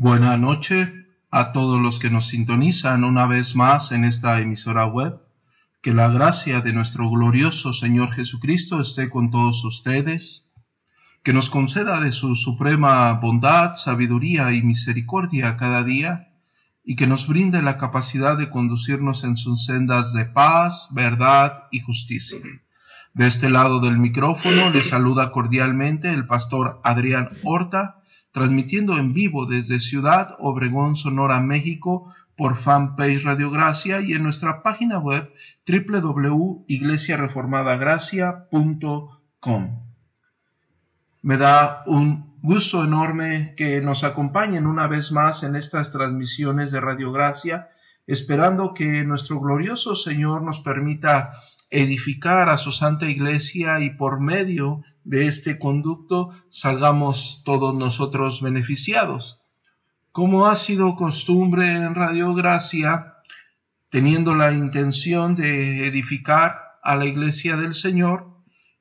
Buenas noches a todos los que nos sintonizan una vez más en esta emisora web. Que la gracia de nuestro glorioso Señor Jesucristo esté con todos ustedes. Que nos conceda de su suprema bondad, sabiduría y misericordia cada día y que nos brinde la capacidad de conducirnos en sus sendas de paz, verdad y justicia. De este lado del micrófono le saluda cordialmente el pastor Adrián Horta transmitiendo en vivo desde Ciudad Obregón, Sonora, México, por fanpage Radio Gracia y en nuestra página web www.iglesiareformadagracia.com. Me da un gusto enorme que nos acompañen una vez más en estas transmisiones de Radio Gracia, esperando que nuestro glorioso Señor nos permita edificar a su santa iglesia y por medio de este conducto salgamos todos nosotros beneficiados. Como ha sido costumbre en Radio Gracia, teniendo la intención de edificar a la iglesia del Señor,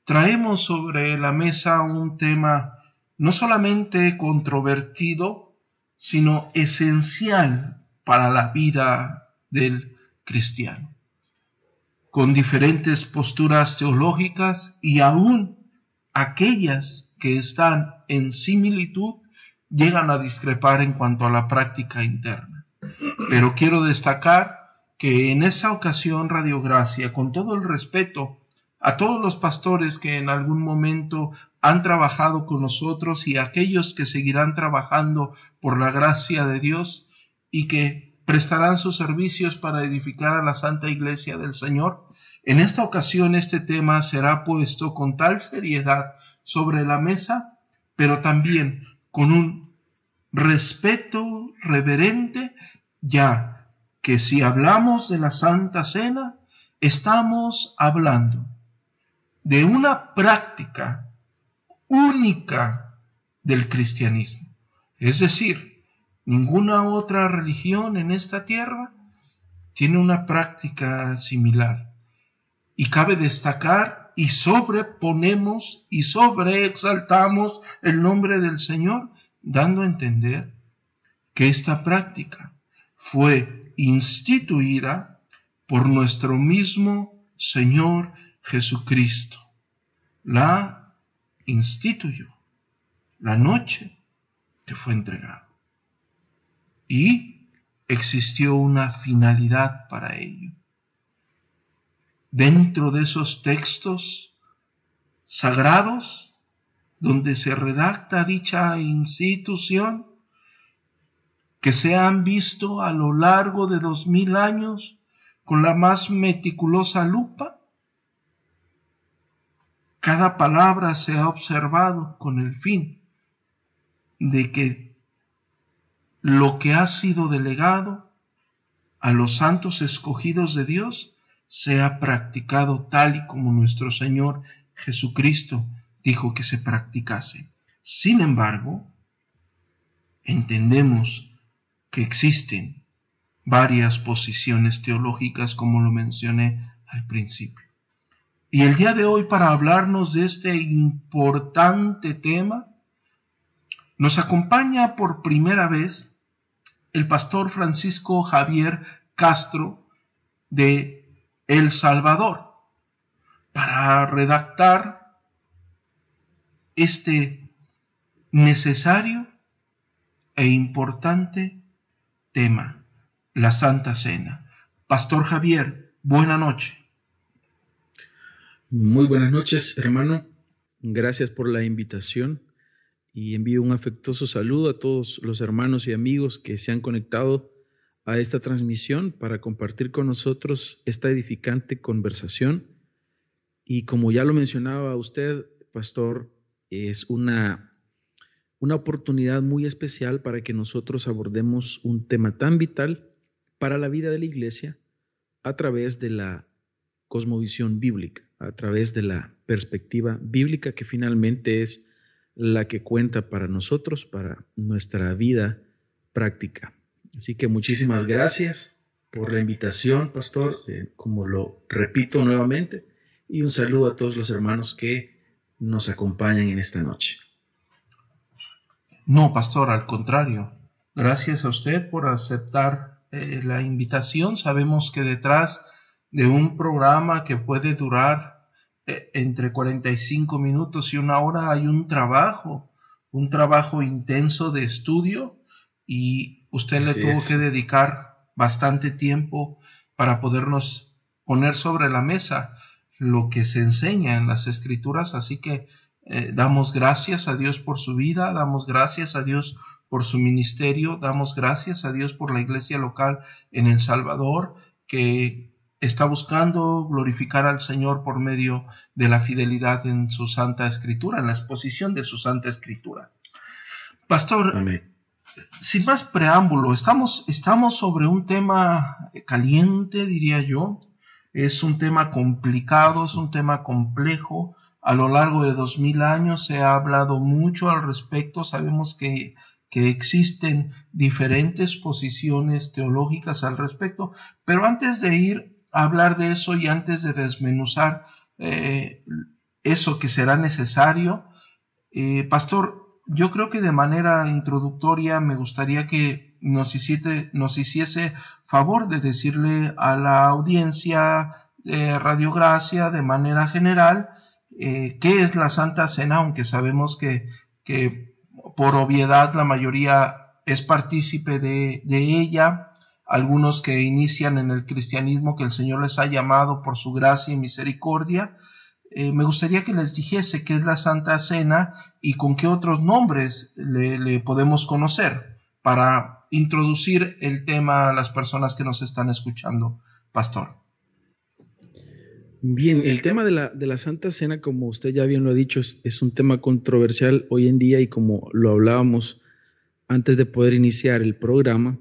traemos sobre la mesa un tema no solamente controvertido, sino esencial para la vida del cristiano, con diferentes posturas teológicas y aún aquellas que están en similitud llegan a discrepar en cuanto a la práctica interna. Pero quiero destacar que en esa ocasión Radio Gracia, con todo el respeto a todos los pastores que en algún momento han trabajado con nosotros y a aquellos que seguirán trabajando por la gracia de Dios y que prestarán sus servicios para edificar a la Santa Iglesia del Señor, en esta ocasión este tema será puesto con tal seriedad sobre la mesa, pero también con un respeto reverente, ya que si hablamos de la Santa Cena, estamos hablando de una práctica única del cristianismo. Es decir, ninguna otra religión en esta tierra tiene una práctica similar. Y cabe destacar y sobreponemos y sobreexaltamos el nombre del Señor, dando a entender que esta práctica fue instituida por nuestro mismo Señor Jesucristo. La instituyó la noche que fue entregado. Y existió una finalidad para ello dentro de esos textos sagrados donde se redacta dicha institución que se han visto a lo largo de dos mil años con la más meticulosa lupa. Cada palabra se ha observado con el fin de que lo que ha sido delegado a los santos escogidos de Dios sea practicado tal y como nuestro Señor Jesucristo dijo que se practicase. Sin embargo, entendemos que existen varias posiciones teológicas como lo mencioné al principio. Y el día de hoy para hablarnos de este importante tema, nos acompaña por primera vez el pastor Francisco Javier Castro de el Salvador para redactar este necesario e importante tema, la Santa Cena. Pastor Javier, buena noche. Muy buenas noches, hermano. Gracias por la invitación y envío un afectuoso saludo a todos los hermanos y amigos que se han conectado a esta transmisión para compartir con nosotros esta edificante conversación. Y como ya lo mencionaba usted, pastor, es una, una oportunidad muy especial para que nosotros abordemos un tema tan vital para la vida de la iglesia a través de la cosmovisión bíblica, a través de la perspectiva bíblica que finalmente es la que cuenta para nosotros, para nuestra vida práctica. Así que muchísimas gracias por la invitación, pastor, eh, como lo repito nuevamente, y un saludo a todos los hermanos que nos acompañan en esta noche. No, pastor, al contrario, gracias a usted por aceptar eh, la invitación. Sabemos que detrás de un programa que puede durar eh, entre 45 minutos y una hora hay un trabajo, un trabajo intenso de estudio y usted le tuvo que dedicar bastante tiempo para podernos poner sobre la mesa lo que se enseña en las escrituras, así que eh, damos gracias a Dios por su vida, damos gracias a Dios por su ministerio, damos gracias a Dios por la iglesia local en El Salvador, que está buscando glorificar al Señor por medio de la fidelidad en su Santa Escritura, en la exposición de su Santa Escritura. Pastor, sin más preámbulo, estamos, estamos sobre un tema caliente, diría yo, es un tema complicado, es un tema complejo. A lo largo de dos mil años se ha hablado mucho al respecto. Sabemos que, que existen diferentes posiciones teológicas al respecto. Pero antes de ir a hablar de eso y antes de desmenuzar eh, eso que será necesario, eh, Pastor, yo creo que de manera introductoria me gustaría que nos hiciese, nos hiciese favor de decirle a la audiencia de Radio Gracia de manera general eh, qué es la Santa Cena, aunque sabemos que, que por obviedad la mayoría es partícipe de, de, ella, algunos que inician en el cristianismo que el Señor les ha llamado por su gracia y misericordia. Eh, me gustaría que les dijese qué es la Santa Cena y con qué otros nombres le, podemos conocer para introducir el tema a las personas que nos están escuchando, pastor. Bien, el tema de la, de la Santa Cena, como usted ya bien lo ha dicho, es, un tema controversial hoy en día y como lo hablábamos antes de poder iniciar el programa,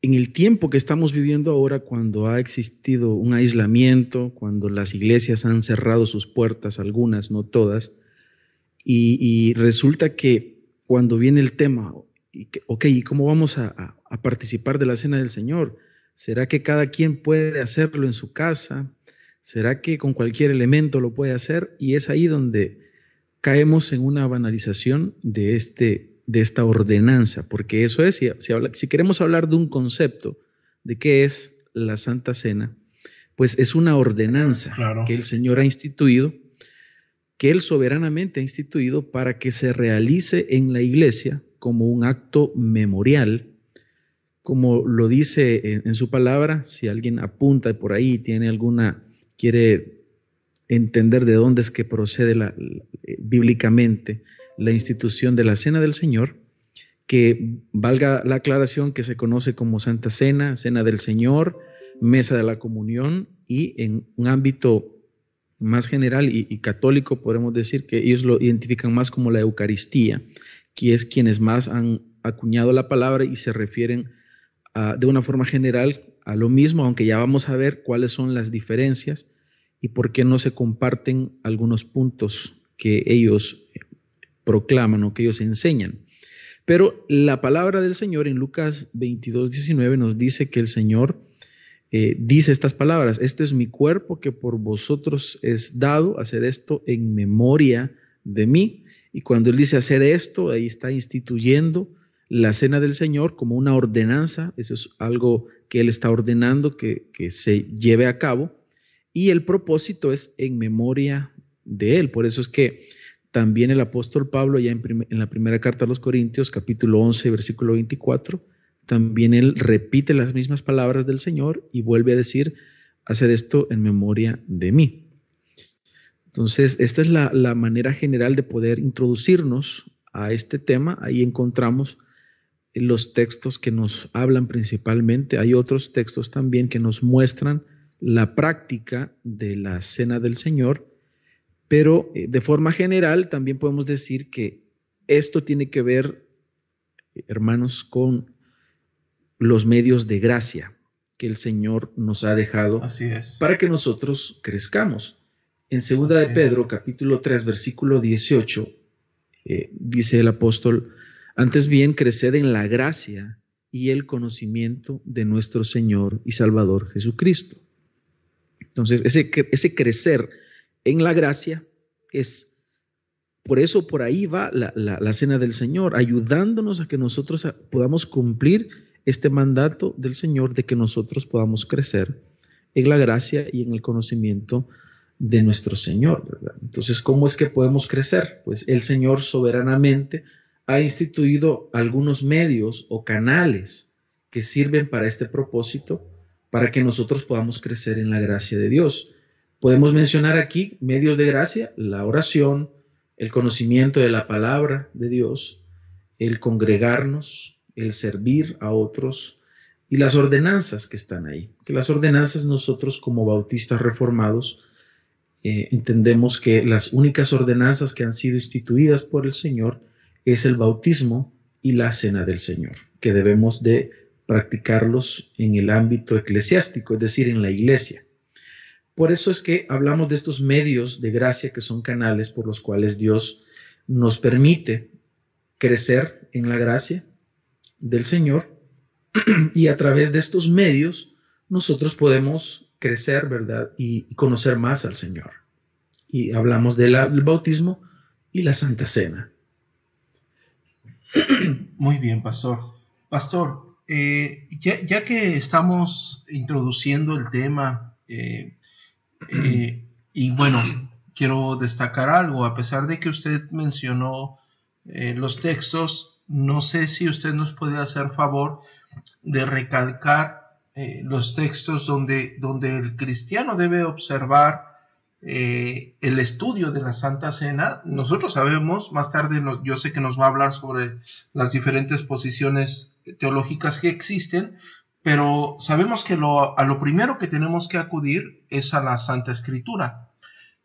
en el tiempo que estamos viviendo ahora, cuando ha existido un aislamiento, cuando las iglesias han cerrado sus puertas, algunas, no todas, y, resulta que cuando viene el tema ok, ¿y cómo vamos a, participar de la cena del Señor? ¿Será que cada quien puede hacerlo en su casa? ¿Será que con cualquier elemento lo puede hacer? Y es ahí donde caemos en una banalización de, este, de esta ordenanza, porque eso es, si, si, queremos hablar de un concepto de qué es la Santa Cena, pues es una ordenanza que el Señor ha instituido, que Él soberanamente ha instituido para que se realice en la iglesia como un acto memorial, como lo dice en, su palabra, si alguien apunta por ahí, tiene alguna, quiere entender de dónde es que procede la, eh, bíblicamente la institución de la Cena del Señor, que valga la aclaración que se conoce como Santa Cena, Cena del Señor, Mesa de la Comunión y en un ámbito más general y, católico podemos decir que ellos lo identifican más como la Eucaristía, que es quienes más han acuñado la palabra y se refieren de una forma general a lo mismo, aunque ya vamos a ver cuáles son las diferencias y por qué no se comparten algunos puntos que ellos proclaman o que ellos enseñan. Pero la palabra del Señor en Lucas 22, 19 nos dice que el Señor eh, dice estas palabras, este es mi cuerpo que por vosotros es dado, hacer esto en memoria de mí. Y cuando él dice hacer esto, ahí está instituyendo la cena del Señor como una ordenanza, eso es algo que él está ordenando que, se lleve a cabo, y el propósito es en memoria de él. Por eso es que también el apóstol Pablo, ya en, la primera carta a los Corintios, capítulo 11, versículo 24, también él repite las mismas palabras del Señor y vuelve a decir, hacer esto en memoria de mí. Entonces, esta es la, manera general de poder introducirnos a este tema. Ahí encontramos los textos que nos hablan principalmente. Hay otros textos también que nos muestran la práctica de la cena del Señor, pero eh, de forma general también podemos decir que esto tiene que ver, hermanos, con los medios de gracia que el Señor nos ha dejado para que nosotros crezcamos. En segunda de Pedro, capítulo 3, versículo 18, eh, dice el apóstol, antes bien creced en la gracia y el conocimiento de nuestro Señor y Salvador Jesucristo. Entonces, ese, ese crecer en la gracia es por eso por ahí va la, cena del Señor, ayudándonos a que nosotros podamos cumplir este mandato del Señor de que nosotros podamos crecer en la gracia y en el conocimiento de nuestro Señor. Entonces, ¿cómo es que podemos crecer? Pues el Señor soberanamente ha instituido algunos medios o canales que sirven para este propósito, para que nosotros podamos crecer en la gracia de Dios. Podemos mencionar aquí medios de gracia, la oración, el conocimiento de la palabra de Dios, el congregarnos, el servir a otros y las ordenanzas que están ahí. Que las ordenanzas nosotros como bautistas reformados eh, entendemos que las únicas ordenanzas que han sido instituidas por el Señor es el bautismo y la cena del Señor, que debemos de practicarlos en el ámbito eclesiástico, es decir, en la iglesia. Por eso es que hablamos de estos medios de gracia que son canales por los cuales Dios nos permite crecer en la gracia del Señor y a través de estos medios nosotros podemos crecer, ¿verdad? Y conocer más al Señor. Y hablamos del bautismo y la Santa Cena. Muy bien, pastor. Pastor, eh, ya, que estamos introduciendo el tema eh, eh, y bueno, quiero destacar algo, a pesar de que usted mencionó eh, los textos, no sé si usted nos puede hacer favor de recalcar eh, los textos donde, donde el cristiano debe observar el estudio de la Santa Cena. Nosotros sabemos, más tarde yo sé que nos va a hablar sobre las diferentes posiciones teológicas que existen, pero sabemos que a lo primero que tenemos que acudir es a la Santa Escritura.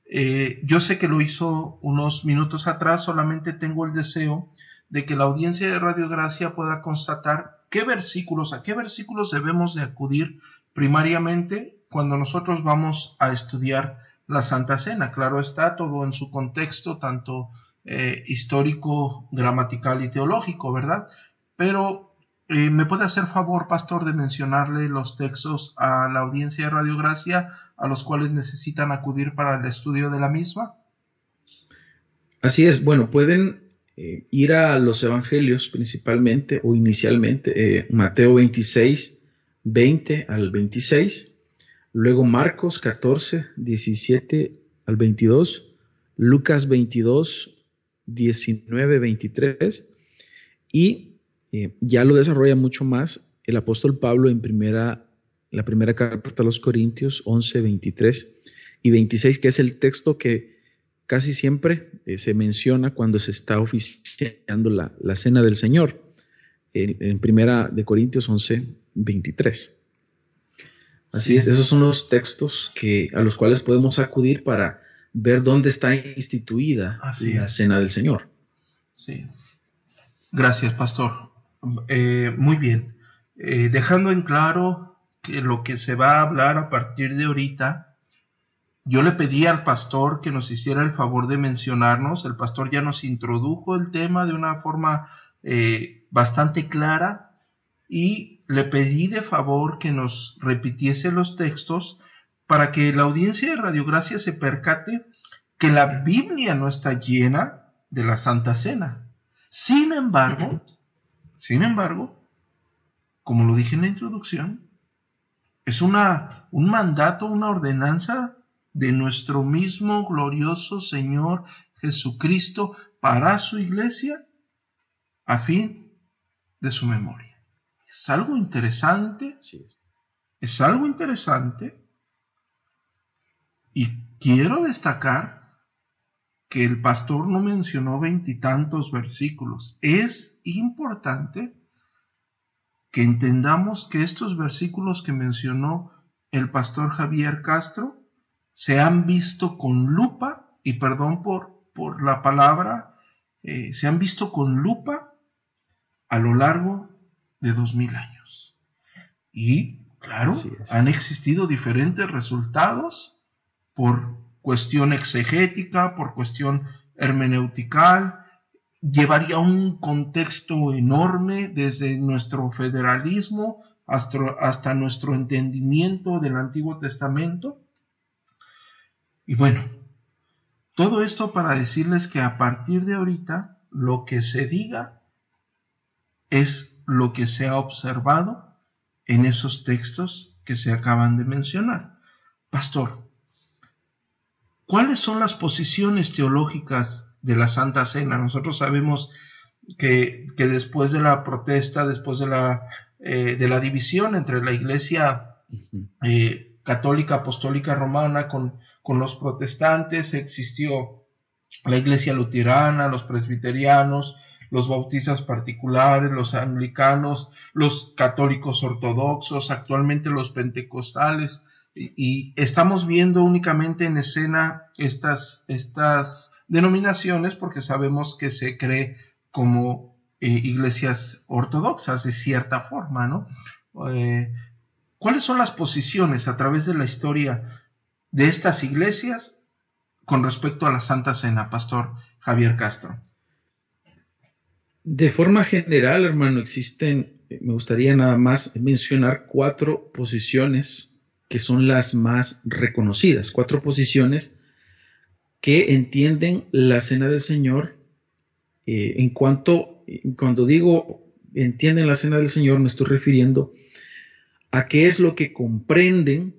Eh, yo sé que lo hizo unos minutos atrás, solamente tengo el deseo de que la audiencia de Radio Gracia pueda constatar qué versículos, a qué versículos debemos de acudir primariamente cuando nosotros vamos a estudiar la Santa Cena. Claro está, todo en su contexto, tanto eh, histórico, gramatical y teológico, ¿verdad? Pero eh, ¿Me puede hacer favor, pastor, de mencionarle los textos a la audiencia de Radio Gracia a los cuales necesitan acudir para el estudio de la misma? Así es, bueno, pueden eh, ir a los evangelios principalmente o inicialmente, eh, Mateo 26, 20 al 26, luego Marcos 14, 17 al 22, Lucas 22, 19, 23 y eh, ya lo desarrolla mucho más el apóstol Pablo en primera, la primera carta a los Corintios 11, 23 y 26, que es el texto que casi siempre eh, se menciona cuando se está oficiando la, cena del Señor, en, primera de Corintios 11, 23. Así es, esos son los textos que, a los cuales podemos acudir para ver dónde está instituida la cena del Señor. Sí. Gracias, pastor. Eh, muy bien. Eh, dejando en claro que lo que se va a hablar a partir de ahorita, yo le pedí al pastor que nos hiciera el favor de mencionarnos. El pastor ya nos introdujo el tema de una forma eh, bastante clara y le pedí de favor que nos repitiese los textos para que la audiencia de Radiogracia se percate que la Biblia no está llena de la Santa Cena. Sin embargo, sin embargo, como lo dije en la introducción, es una, un mandato, una ordenanza de nuestro mismo glorioso Señor Jesucristo para su iglesia a fin de su memoria. Es algo interesante, es algo interesante y quiero destacar que el pastor no mencionó veintitantos versículos. Es importante que entendamos que estos versículos que mencionó el pastor Javier Castro se han visto con lupa, y perdón por, por la palabra, eh, se han visto con lupa a lo largo de dos mil años. Y, claro, han existido diferentes resultados por cuestión exegética, por cuestión hermenéutica, llevaría un contexto enorme desde nuestro federalismo hasta, hasta nuestro entendimiento del Antiguo Testamento. Y bueno, Todo esto para decirles que a partir de ahorita lo que se diga es lo que se ha observado en esos textos que se acaban de mencionar. Pastor, ¿cuáles son las posiciones teológicas de la Santa Cena? Nosotros sabemos que, después de la protesta, después de la, eh, de la división entre la Iglesia eh, católica apostólica romana con, con los protestantes, existió la Iglesia luterana, los presbiterianos, los bautistas particulares, los anglicanos, los católicos ortodoxos, actualmente los pentecostales, y, estamos viendo únicamente en escena estas, estas denominaciones porque sabemos que se cree como eh, iglesias ortodoxas de cierta forma, ¿no? Eh, ¿Cuáles son las posiciones a través de la historia de estas iglesias con respecto a la Santa Cena, Pastor Javier Castro? De forma general, hermano, existen, me gustaría nada más mencionar cuatro posiciones que son las más reconocidas, cuatro posiciones que entienden la cena del Señor eh, en cuanto, cuando digo entienden la cena del Señor, me estoy refiriendo a qué es lo que comprenden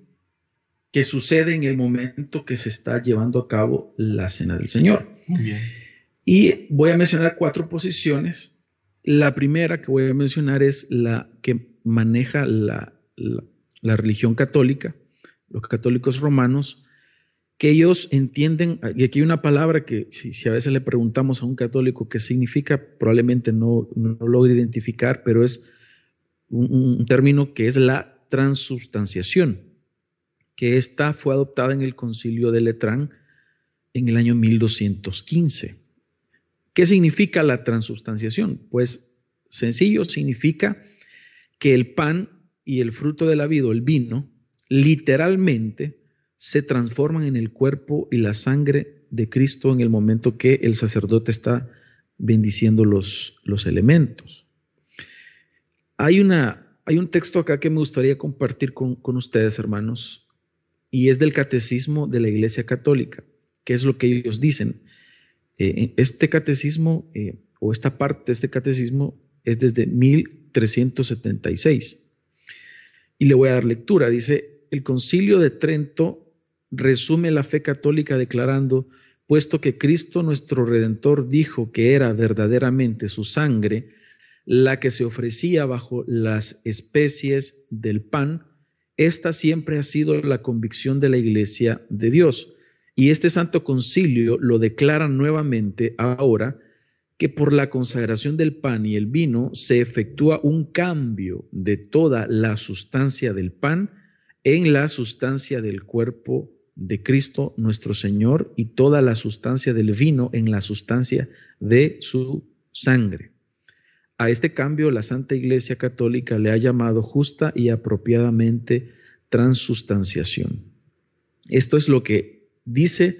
que sucede en el momento que se está llevando a cabo la cena del Señor. Y voy a mencionar cuatro posiciones. La primera que voy a mencionar es la que maneja la, la religión católica, los católicos romanos, que ellos entienden, y aquí hay una palabra que si, a veces le preguntamos a un católico qué significa, probablemente no, no logre identificar, pero es un, término que es la transubstanciación, que esta fue adoptada en el concilio de Letrán en el año 1215. ¿Qué significa la transubstanciación? Pues sencillo, significa que el pan y el fruto de la vida, el vino, literalmente se transforman en el cuerpo y la sangre de Cristo en el momento que el sacerdote está bendiciendo los, los elementos. Hay, una, hay un texto acá que me gustaría compartir con, ustedes, hermanos, y es del catecismo de la Iglesia Católica, que es lo que ellos dicen. Eh, este catecismo, eh, o esta parte de este catecismo, es desde 1376. Y le voy a dar lectura. Dice, el concilio de Trento resume la fe católica declarando, puesto que Cristo nuestro Redentor dijo que era verdaderamente su sangre, la que se ofrecía bajo las especies del pan, esta siempre ha sido la convicción de la Iglesia de Dios. Y este Santo Concilio lo declara nuevamente ahora que por la consagración del pan y el vino se efectúa un cambio de toda la sustancia del pan en la sustancia del cuerpo de Cristo nuestro Señor y toda la sustancia del vino en la sustancia de su sangre. A este cambio la Santa Iglesia Católica le ha llamado justa y apropiadamente transustanciación. Esto es lo que dice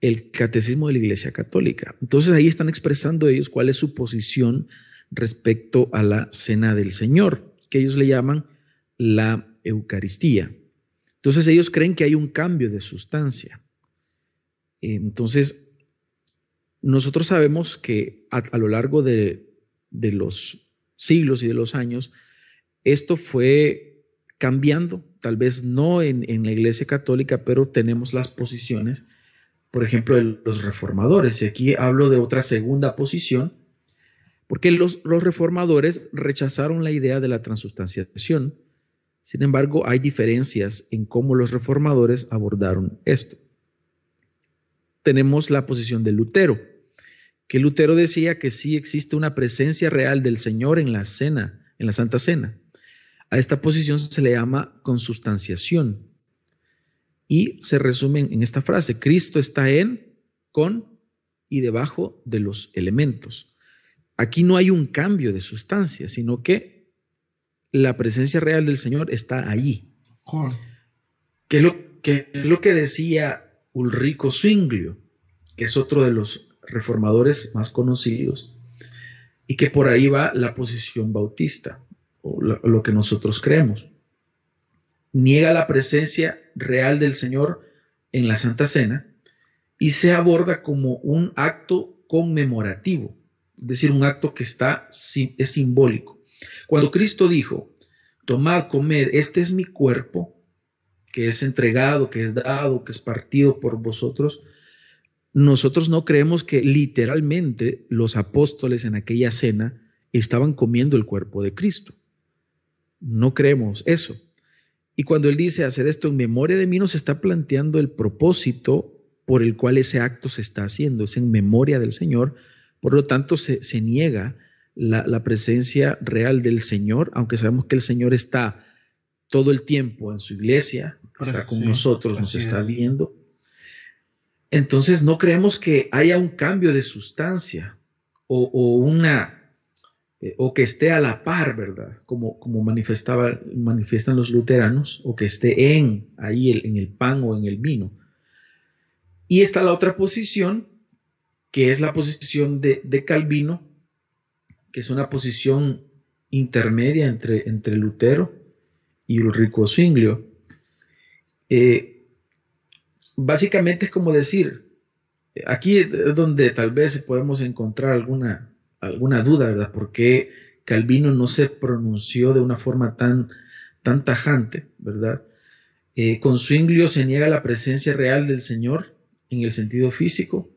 el catecismo de la Iglesia Católica. Entonces ahí están expresando ellos cuál es su posición respecto a la cena del Señor, que ellos le llaman la Eucaristía. Entonces ellos creen que hay un cambio de sustancia. Entonces, nosotros sabemos que a, lo largo de, los siglos y de los años, esto fue cambiando, tal vez no en, la Iglesia Católica, pero tenemos las posiciones, por ejemplo, de los reformadores. Y aquí hablo de otra segunda posición, porque los, reformadores rechazaron la idea de la transustanciación sin embargo, hay diferencias en cómo los reformadores abordaron esto. Tenemos la posición de Lutero, que Lutero decía que sí existe una presencia real del Señor en la cena, en la Santa Cena. A esta posición se le llama consustanciación y se resume en esta frase, Cristo está en, con y debajo de los elementos. Aquí no hay un cambio de sustancia, sino que la presencia real del Señor está allí. ¿Qué es lo que, lo que decía Ulrico Zwinglio, que es otro de los reformadores más conocidos, y que por ahí va la posición bautista, o lo, que nosotros creemos. Niega la presencia real del Señor en la Santa Cena y se aborda como un acto conmemorativo, es decir, un acto que está, es simbólico. Cuando Cristo dijo, tomad, comed, este es mi cuerpo, que es entregado, que es dado, que es partido por vosotros, nosotros no creemos que literalmente los apóstoles en aquella cena estaban comiendo el cuerpo de Cristo. No creemos eso. Y cuando él dice hacer esto en memoria de mí, nos está planteando el propósito por el cual ese acto se está haciendo, es en memoria del Señor. Por lo tanto, se, niega la, presencia real del Señor, aunque sabemos que el Señor está todo el tiempo en su iglesia, está con nosotros, nos está viendo. Entonces no creemos que haya un cambio de sustancia o una eh, o que esté a la par, ¿verdad? Como, como manifestaba, manifiestan los luteranos, o que esté en ahí en el pan o en el vino. Y está la otra posición, que es la posición de, Calvino, que es una posición intermedia entre, entre Lutero y Ulrico Zwinglio. Eh, básicamente es como decir, aquí es donde tal vez podemos encontrar alguna alguna duda, ¿verdad? ¿Por qué Calvino no se pronunció de una forma tan, tan tajante, ¿verdad? Eh, con Zwinglio se niega la presencia real del Señor en el sentido físico,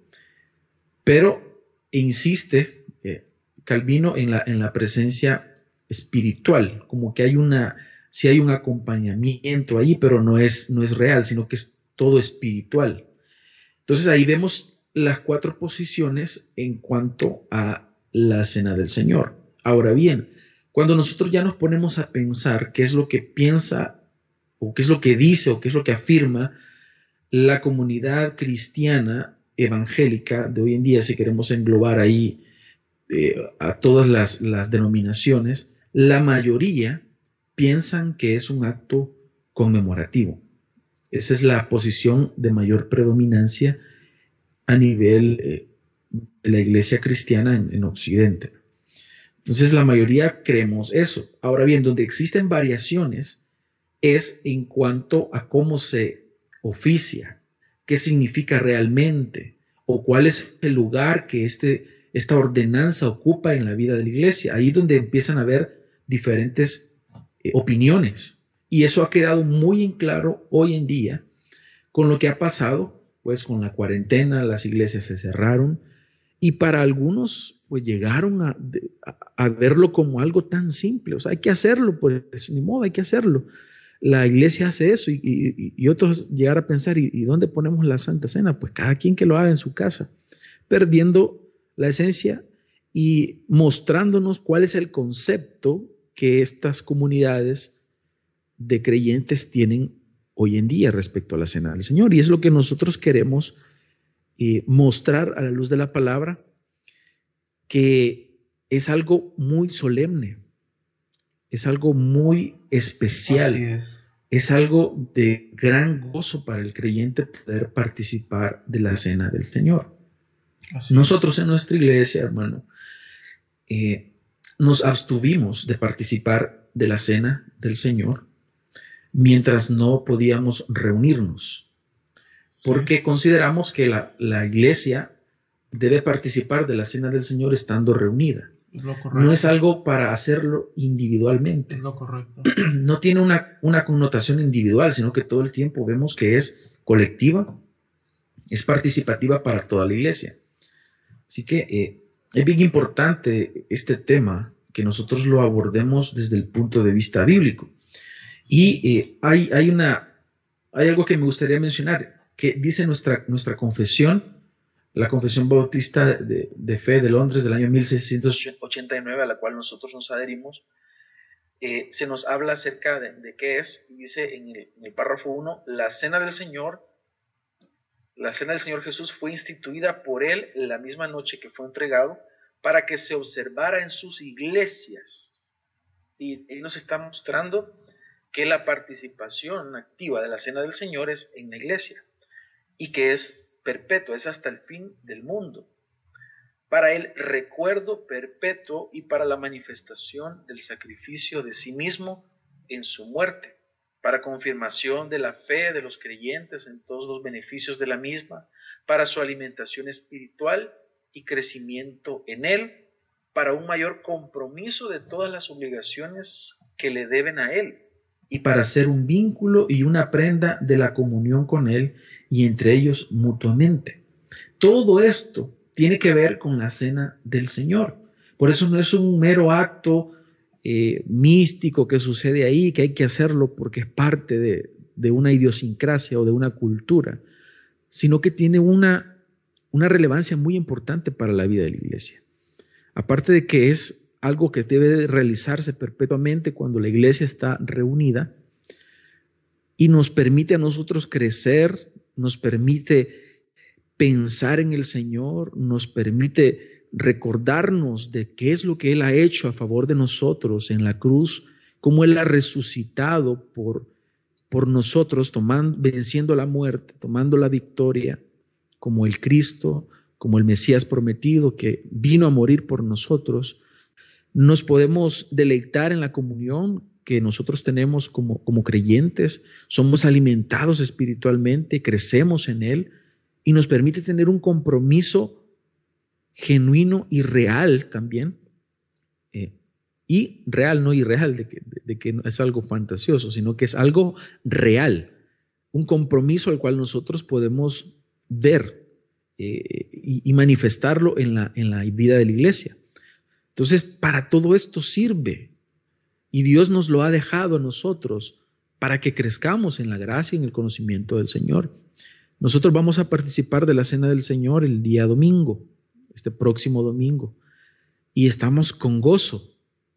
pero insiste eh, Calvino en la, en la presencia espiritual, como que hay una, si hay un acompañamiento ahí, pero no es, no es real, sino que es todo espiritual. Entonces ahí vemos las cuatro posiciones en cuanto a la cena del Señor. Ahora bien, cuando nosotros ya nos ponemos a pensar qué es lo que piensa o qué es lo que dice o qué es lo que afirma la comunidad cristiana evangélica de hoy en día, si queremos englobar ahí eh, a todas las, las denominaciones, la mayoría piensan que es un acto conmemorativo. Esa es la posición de mayor predominancia a nivel eh, la iglesia cristiana en, Occidente. Entonces la mayoría creemos eso. Ahora bien, donde existen variaciones es en cuanto a cómo se oficia, qué significa realmente o cuál es el lugar que este, esta ordenanza ocupa en la vida de la iglesia. Ahí donde empiezan a haber diferentes eh, opiniones. Y eso ha quedado muy en claro hoy en día con lo que ha pasado, pues con la cuarentena, las iglesias se cerraron, y para algunos, pues llegaron a, verlo como algo tan simple. O sea, hay que hacerlo, pues ni modo, hay que hacerlo. La iglesia hace eso y, otros llegar a pensar, ¿y, dónde ponemos la Santa Cena? Pues cada quien que lo haga en su casa, perdiendo la esencia y mostrándonos cuál es el concepto que estas comunidades de creyentes tienen hoy en día respecto a la Cena del Señor. Y es lo que nosotros queremos mostrar a la luz de la palabra que es algo muy solemne, es algo muy especial, es. algo de gran gozo para el creyente poder participar de la cena del Señor. Nosotros en nuestra iglesia, hermano, eh, nos abstuvimos de participar de la cena del Señor mientras no podíamos reunirnos porque consideramos que la, iglesia debe participar de la cena del Señor estando reunida. no es algo para hacerlo individualmente. No tiene una, una, connotación individual, sino que todo el tiempo vemos que es colectiva, es participativa para toda la iglesia. Así que eh, es bien importante este tema que nosotros lo abordemos desde el punto de vista bíblico. Y eh, hay, hay, una, hay algo que me gustaría mencionar que dice nuestra, nuestra confesión, la Confesión Bautista de, Fe de Londres del año 1689, a la cual nosotros nos adherimos, eh, se nos habla acerca de, qué es, dice en el, párrafo 1, la cena del Señor, la cena del Señor Jesús fue instituida por él la misma noche que fue entregado para que se observara en sus iglesias. Y él nos está mostrando que la participación activa de la cena del Señor es en la iglesia y que es perpetuo, es hasta el fin del mundo. Para el recuerdo perpetuo y para la manifestación del sacrificio de sí mismo en su muerte. para confirmación de la fe de los creyentes en todos los beneficios de la misma, para su alimentación espiritual y crecimiento en Él, para un mayor compromiso de todas las obligaciones que le deben a Él, y para ser un vínculo y una prenda de la comunión con Él y entre ellos mutuamente. Todo esto tiene que ver con la cena del Señor. Por eso no es un mero acto eh, místico que sucede ahí, que hay que hacerlo porque es parte de, de una idiosincrasia o de una cultura, sino que tiene una, una relevancia muy importante para la vida de la iglesia. Aparte de que es algo que debe realizarse perpetuamente cuando la iglesia está reunida y nos permite a nosotros crecer, nos permite pensar en el Señor, nos permite recordarnos de qué es lo que Él ha hecho a favor de nosotros en la cruz, cómo Él ha resucitado por, por nosotros, tomando, venciendo la muerte, tomando la victoria, como el Cristo, como el Mesías prometido que vino a morir por nosotros, nos podemos deleitar en la comunión que nosotros tenemos como, como creyentes, somos alimentados espiritualmente, crecemos en Él y nos permite tener un compromiso genuino y real también. Eh, y real, no irreal, de que, de que no es algo fantasioso, sino que es algo real, un compromiso al cual nosotros podemos ver eh, y, manifestarlo en la, en la vida de la iglesia. Entonces, para todo esto sirve. Y Dios nos lo ha dejado a nosotros para que crezcamos en la gracia y en el conocimiento del Señor. Nosotros vamos a participar de la Cena del Señor el día domingo, este próximo domingo, y estamos con gozo.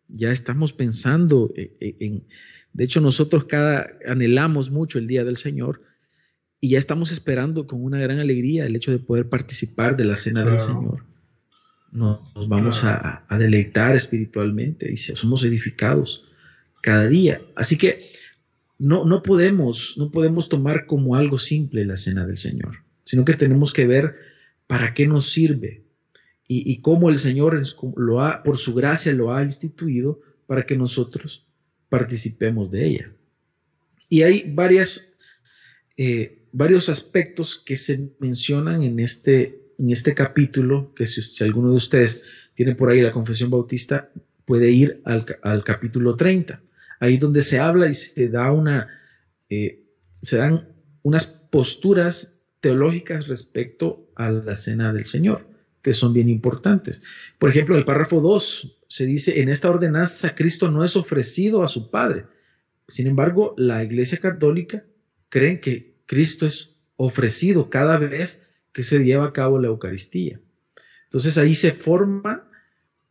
Ya estamos pensando e, e, en, de hecho nosotros cada anhelamos mucho el día del Señor y ya estamos esperando con una gran alegría el hecho de poder participar de la cena del Señor. Nos, vamos a, deleitar espiritualmente y somos edificados cada día. Así que no, no, podemos, no podemos tomar como algo simple la cena del Señor, sino que tenemos que ver para qué nos sirve y, y cómo el Señor lo ha, por su gracia lo ha instituido para que nosotros participemos de ella. Y hay varias eh, varios aspectos que se mencionan en este, en este capítulo, que si, alguno de ustedes tiene por ahí la confesión bautista, puede ir al, capítulo 30, ahí donde se habla y se da una, eh, se dan unas posturas teológicas respecto a la cena del Señor, que son bien importantes. Por ejemplo, en el párrafo 2 se dice, en esta ordenanza Cristo no es ofrecido a su Padre. Sin embargo, la Iglesia Católica cree que Cristo es ofrecido cada vez que se lleva a cabo la Eucaristía. Entonces ahí se forma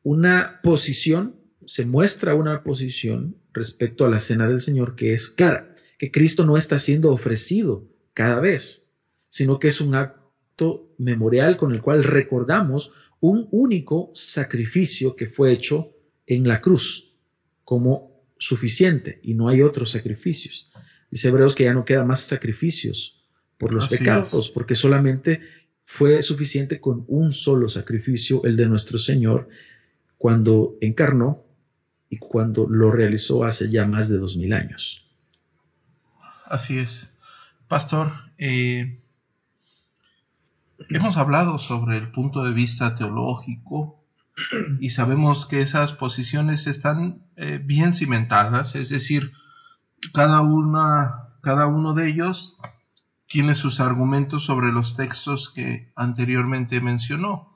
una posición, se muestra una posición respecto a la cena del Señor que es clara, que Cristo no está siendo ofrecido cada vez, sino que es un acto memorial con el cual recordamos un único sacrificio que fue hecho en la cruz como suficiente y no hay otros sacrificios. Dice Hebreos que ya no queda más sacrificios por los pecados, porque solamente fue suficiente con un solo sacrificio, el de nuestro Señor, cuando encarnó y cuando lo realizó hace ya más de dos mil años. Así es. Pastor, eh, hemos hablado sobre el punto de vista teológico y sabemos que esas posiciones están eh, bien cimentadas, es decir, cada, una, cada uno de ellos tiene sus argumentos sobre los textos que anteriormente mencionó.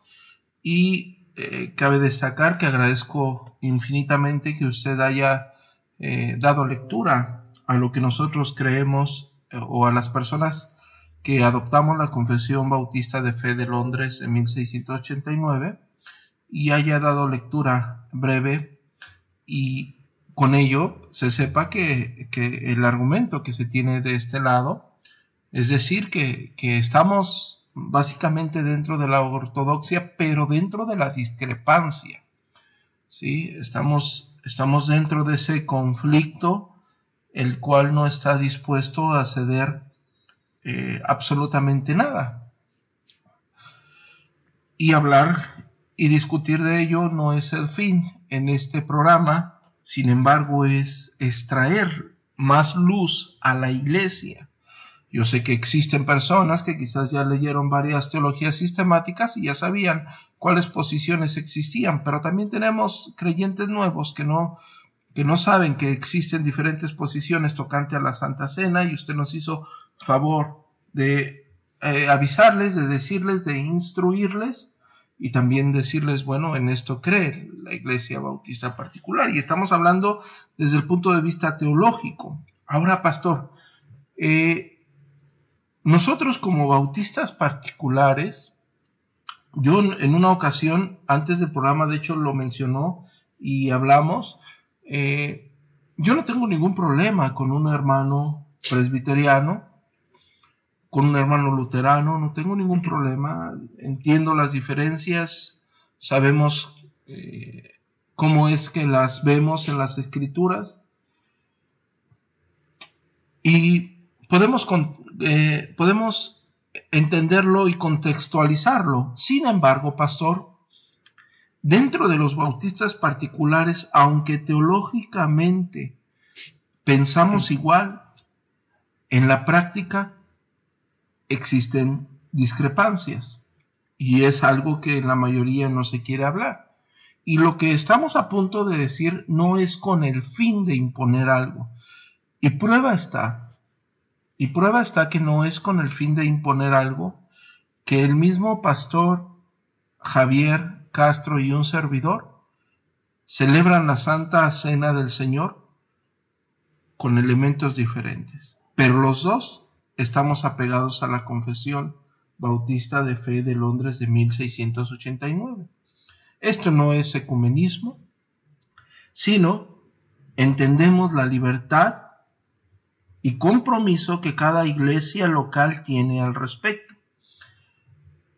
Y eh, cabe destacar que agradezco infinitamente que usted haya eh, dado lectura a lo que nosotros creemos eh, o a las personas que adoptamos la Confesión Bautista de Fe de Londres en 1689 y haya dado lectura breve y con ello se sepa que, el argumento que se tiene de este lado, es decir, que, estamos básicamente dentro de la ortodoxia, pero dentro de la discrepancia. ¿sí? Estamos, estamos dentro de ese conflicto, el cual no está dispuesto a ceder eh, absolutamente nada. Y hablar y discutir de ello no es el fin en este programa, sin embargo, es extraer más luz a la iglesia. Yo sé que existen personas que quizás ya leyeron varias teologías sistemáticas y ya sabían cuáles posiciones existían, pero también tenemos creyentes nuevos que no, que no saben que existen diferentes posiciones tocante a la Santa Cena y usted nos hizo favor de eh, avisarles, de decirles, de instruirles y también decirles, bueno, en esto cree la Iglesia Bautista particular. Y estamos hablando desde el punto de vista teológico. Ahora, pastor, eh, nosotros como bautistas particulares, yo en una ocasión, antes del programa, de hecho lo mencionó y hablamos, eh, yo no tengo ningún problema con un hermano presbiteriano con un hermano luterano, no tengo ningún problema, entiendo las diferencias, sabemos eh, cómo es que las vemos en las escrituras y podemos, eh, podemos entenderlo y contextualizarlo. Sin embargo, pastor, dentro de los bautistas particulares, aunque teológicamente pensamos igual, en la práctica existen discrepancias y es algo que la mayoría no se quiere hablar. Y lo que estamos a punto de decir no es con el fin de imponer algo. Y prueba está, y prueba está que no es con el fin de imponer algo, que el mismo pastor Javier Castro y un servidor celebran la Santa Cena del Señor con elementos diferentes. Pero los dos estamos apegados a la Confesión Bautista de Fe de Londres de 1689. Esto no es ecumenismo, sino entendemos la libertad y compromiso que cada iglesia local tiene al respecto.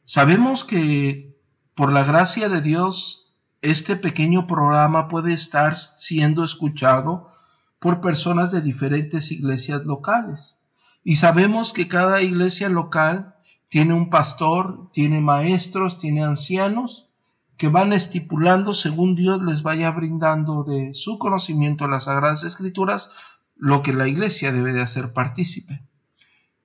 Sabemos que por la gracia de Dios este pequeño programa puede estar siendo escuchado por personas de diferentes iglesias locales. Y sabemos que cada iglesia local tiene un pastor, tiene maestros, tiene ancianos que van estipulando según Dios les vaya brindando de su conocimiento las Sagradas Escrituras lo que la iglesia debe de hacer partícipe.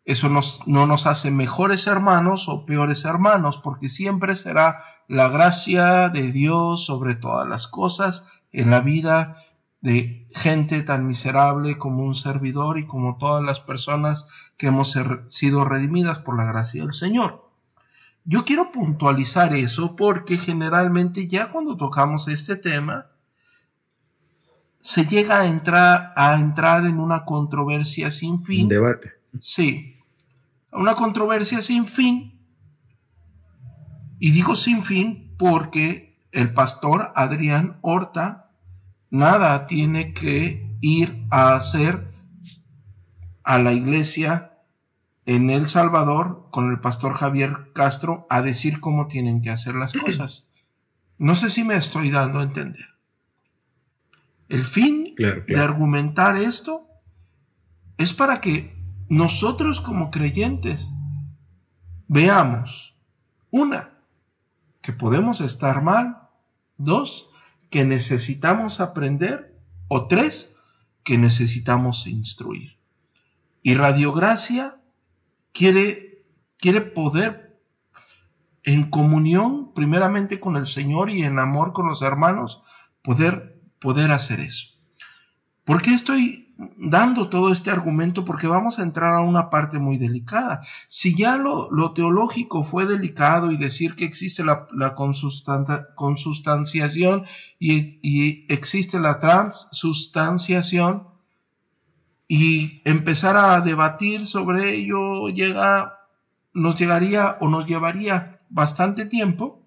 Eso no nos hace mejores hermanos o peores hermanos, porque siempre será la gracia de Dios sobre todas las cosas en la vida de gente tan miserable como un servidor y como todas las personas que hemos sido redimidas por la gracia del Señor. Yo quiero puntualizar eso porque generalmente ya cuando tocamos este tema se llega a entrar, a entrar en una controversia sin fin. Un debate. Sí, una controversia sin fin. Y digo sin fin porque el pastor Adrián Horta nada tiene que ir a hacer a la iglesia en El Salvador con el pastor Javier Castro a decir cómo tienen que hacer las cosas. No sé si me estoy dando a entender. El fin de argumentar esto es para que nosotros como creyentes veamos, una, que podemos estar mal, dos, que necesitamos aprender o tres que necesitamos instruir. Y Radiogracia quiere, quiere poder en comunión primeramente con el Señor y en amor con los hermanos poder, poder hacer eso. ¿Por qué estoy dando todo este argumento porque vamos a entrar a una parte muy delicada. Si ya lo, teológico fue delicado y decir que existe la, consustanciación y, existe la transustanciación y empezar a debatir sobre ello llega, nos llegaría o nos llevaría bastante tiempo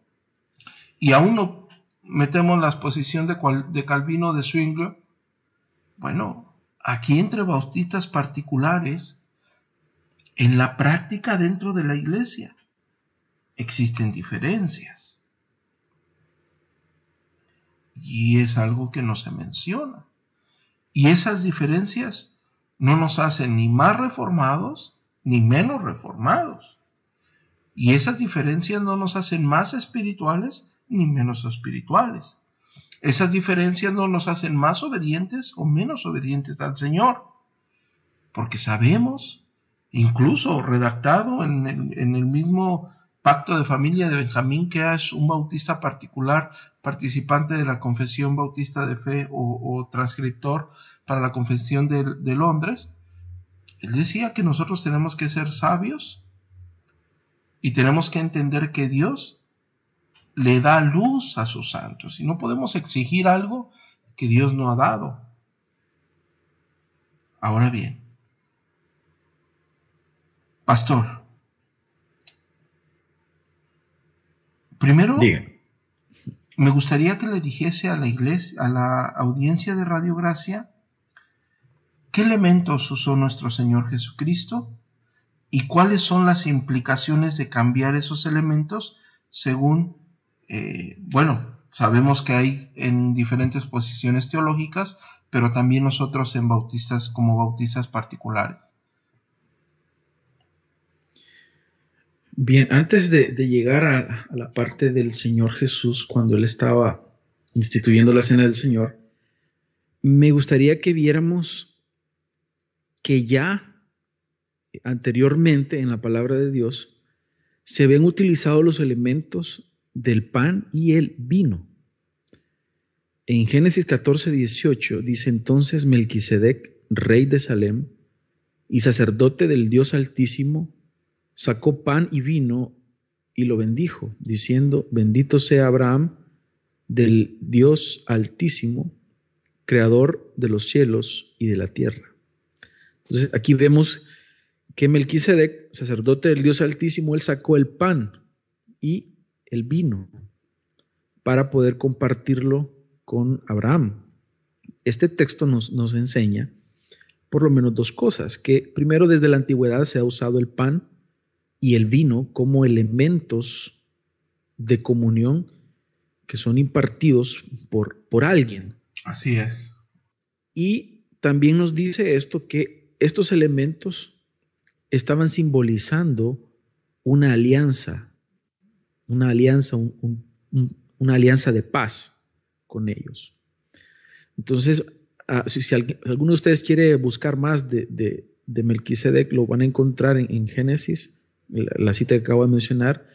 y aún no metemos la exposición de, Calvino de Zwingli, bueno, aquí entre bautistas particulares, en la práctica dentro de la iglesia, existen diferencias. Y es algo que no se menciona. Y esas diferencias no nos hacen ni más reformados ni menos reformados. Y esas diferencias no nos hacen más espirituales ni menos espirituales. Esas diferencias no nos hacen más obedientes o menos obedientes al Señor. porque sabemos, incluso redactado en el, mismo pacto de familia de Benjamín, que es un bautista particular, participante de la confesión bautista de fe o, transcriptor para la confesión de, de Londres, él decía que nosotros tenemos que ser sabios y tenemos que entender que Dios le da luz a sus santos. Y no podemos exigir algo que Dios no ha dado. Ahora bien, pastor, primero me gustaría que le dijese a la iglesia, a la audiencia de Radio Gracia, qué elementos usó nuestro Señor Jesucristo y cuáles son las implicaciones de cambiar esos elementos según, eh, bueno, sabemos que hay en diferentes posiciones teológicas, pero también nosotros en bautistas como bautistas particulares. Bien, antes de, llegar a, la parte del Señor Jesús, cuando Él estaba instituyendo la cena del Señor, me gustaría que viéramos que ya anteriormente en la palabra de Dios se habían utilizado los elementos del pan y el vino. En Génesis 14, 18 dice entonces Melquisedec, rey de Salem y sacerdote del Dios Altísimo, sacó pan y vino y lo bendijo, diciendo, bendito sea Abraham del Dios Altísimo, creador de los cielos y de la tierra. Entonces aquí vemos que Melquisedec, sacerdote del Dios Altísimo, él sacó el pan y el vino para poder compartirlo con Abraham. Este texto nos, nos enseña por lo menos dos cosas, que primero desde la antigüedad se ha usado el pan y el vino como elementos de comunión que son impartidos por, por alguien. Así es. Y también nos dice esto que estos elementos estaban simbolizando una alianza una alianza, una alianza de paz con ellos. Entonces, ah, si, alguno de ustedes quiere buscar más de, de, Melquisedec, lo van a encontrar en, Génesis, la, cita que acabo de mencionar,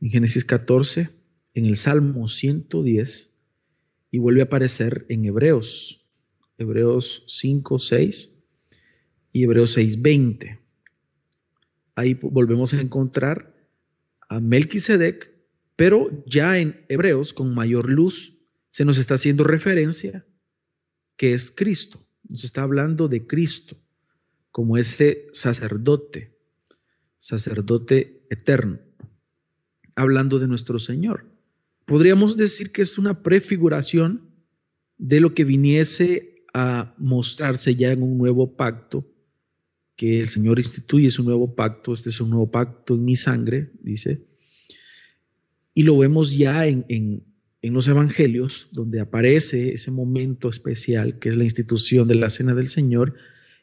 en Génesis 14, en el Salmo 110, y vuelve a aparecer en Hebreos, Hebreos 5, 6 y Hebreos 6, 20. Ahí volvemos a encontrar a Melquisedec pero ya en Hebreos, con mayor luz, se nos está haciendo referencia que es Cristo. Nos está hablando de Cristo como ese sacerdote, sacerdote eterno, hablando de nuestro Señor. Podríamos decir que es una prefiguración de lo que viniese a mostrarse ya en un nuevo pacto que el Señor instituye, es un nuevo pacto, este es un nuevo pacto en mi sangre, dice, y lo vemos ya en, los evangelios, donde aparece ese momento especial que es la institución de la cena del Señor,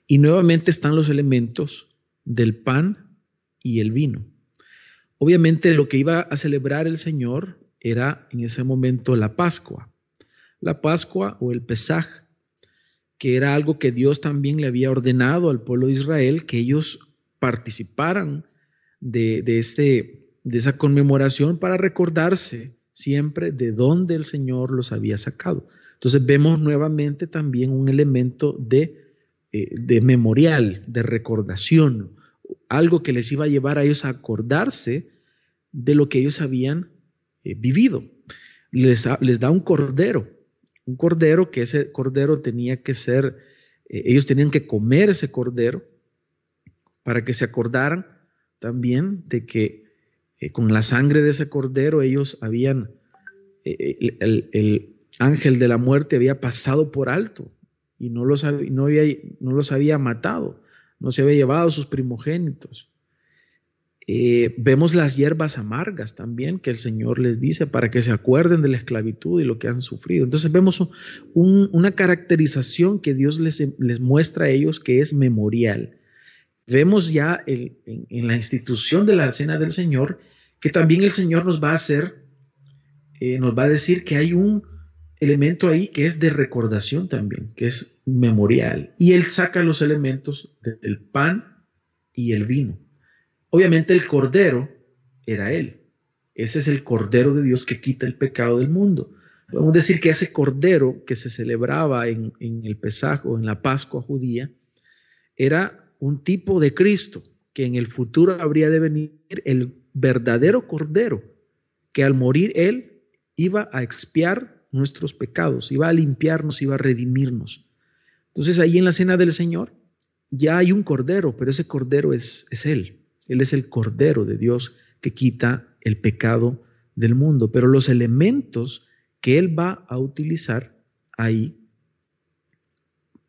y nuevamente están los elementos del pan y el vino. Obviamente lo que iba a celebrar el Señor era en ese momento la Pascua. La Pascua o el Pesaj, que era algo que Dios también le había ordenado al pueblo de Israel, que ellos participaran de, de este de esa conmemoración para recordarse siempre de dónde el Señor los había sacado. Entonces vemos nuevamente también un elemento de, eh, de memorial, de recordación, algo que les iba a llevar a ellos a acordarse de lo que ellos habían eh, vivido. Les, les, da un cordero, un cordero que ese cordero tenía que ser, eh, ellos tenían que comer ese cordero para que se acordaran también de que eh, con la sangre de ese cordero ellos habían, eh, el, ángel de la muerte había pasado por alto y no los, no, había, no los había matado, no se había llevado sus primogénitos. Eh, vemos las hierbas amargas también que el Señor les dice para que se acuerden de la esclavitud y lo que han sufrido. Entonces vemos una caracterización que Dios les, les, muestra a ellos que es memorial. Vemos ya en, en, la institución de la cena del Señor que también el Señor nos va a hacer, eh, nos va a decir que hay un, elemento ahí que es de recordación también, que es memorial. Y él saca los elementos del pan y el vino. Obviamente el cordero era él. Ese es el cordero de Dios que quita el pecado del mundo. Podemos decir que ese cordero que se celebraba en, el pesajo, en la Pascua judía, era un tipo de Cristo que en el futuro habría de venir el verdadero cordero, que al morir él iba a expiar nuestros pecados, iba a limpiarnos, iba a redimirnos. Entonces ahí en la cena del Señor ya hay un cordero, pero ese cordero es, es Él. Él es el cordero de Dios que quita el pecado del mundo. Pero los elementos que Él va a utilizar ahí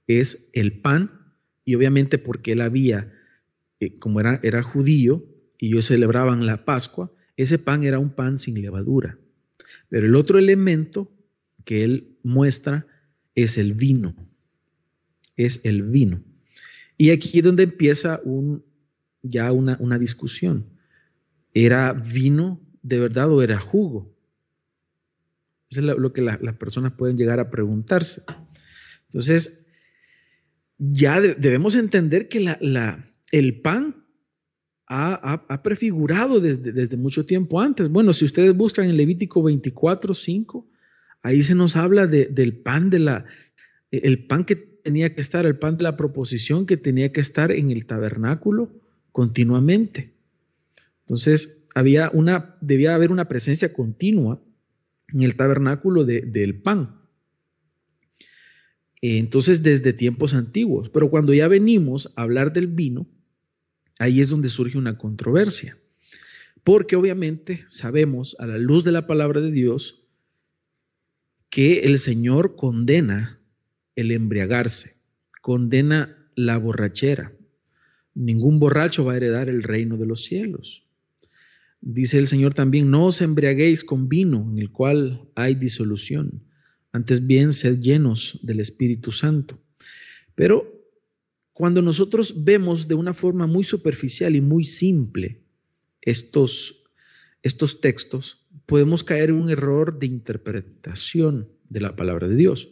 es el pan, y obviamente porque Él había, eh, como era, era judío, y ellos celebraban la Pascua, ese pan era un pan sin levadura. Pero el otro elemento que él muestra es el vino. Es el vino. Y aquí es donde empieza un, ya una, una discusión. ¿Era vino de verdad o era jugo? Eso es lo que las personas pueden llegar a preguntarse. Entonces, ya debemos entender que el pan ha, prefigurado desde, mucho tiempo antes. Bueno, si ustedes buscan en Levítico 24, 5, Ahí se nos habla del pan de la, el pan que tenía que estar, el pan de la proposición que tenía que estar en el tabernáculo continuamente. Entonces, había una, debía haber una presencia continua en el tabernáculo del pan. Entonces, desde tiempos antiguos. Pero cuando ya venimos a hablar del vino, ahí es donde surge una controversia. Porque obviamente sabemos, a la luz de la palabra de Dios, que el Señor condena el embriagarse, condena la borrachera. Ningún borracho va a heredar el reino de los cielos. Dice el Señor también, no os embriaguéis con vino en el cual hay disolución, antes bien sed llenos del Espíritu Santo. Pero cuando nosotros vemos de una forma muy superficial y muy simple estos, estos textos, podemos caer en un error de interpretación de la palabra de Dios.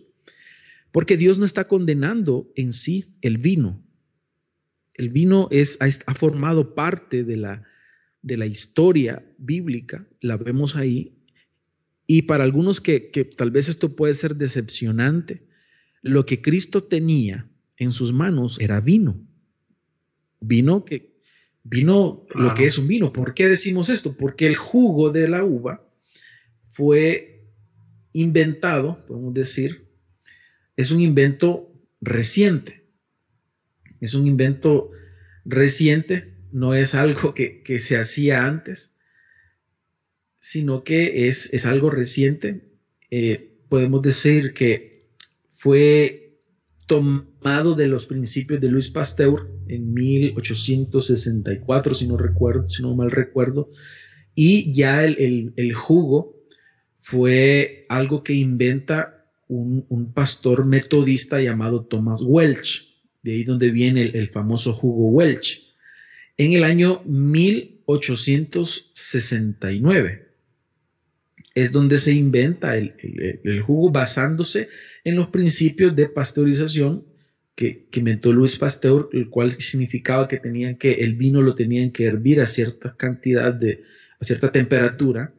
Porque Dios no está condenando en sí el vino. El vino es, ha, formado parte de la, de la historia bíblica, la vemos ahí. Y para algunos que, que tal vez esto puede ser decepcionante, lo que Cristo tenía en sus manos era vino. Vino que Vino lo que es un vino. ¿Por qué decimos esto? Porque el jugo de la uva fue inventado, podemos decir, es un invento reciente. Es un invento reciente, no es algo que, se hacía antes, sino que es, es algo reciente. Eh, podemos decir que fue tomado de los principios de Luis Pasteur en 1864, si no, recuerdo, si no mal recuerdo, y ya el, jugo fue algo que inventa un, pastor metodista llamado Thomas Welch, de ahí donde viene el, famoso jugo Welch, en el año 1869. Es donde se inventa el, el jugo basándose en los principios de pasteurización que, inventó Luis Pasteur, el cual significaba que tenían que el vino lo tenían que hervir a cierta cantidad de, a cierta temperatura,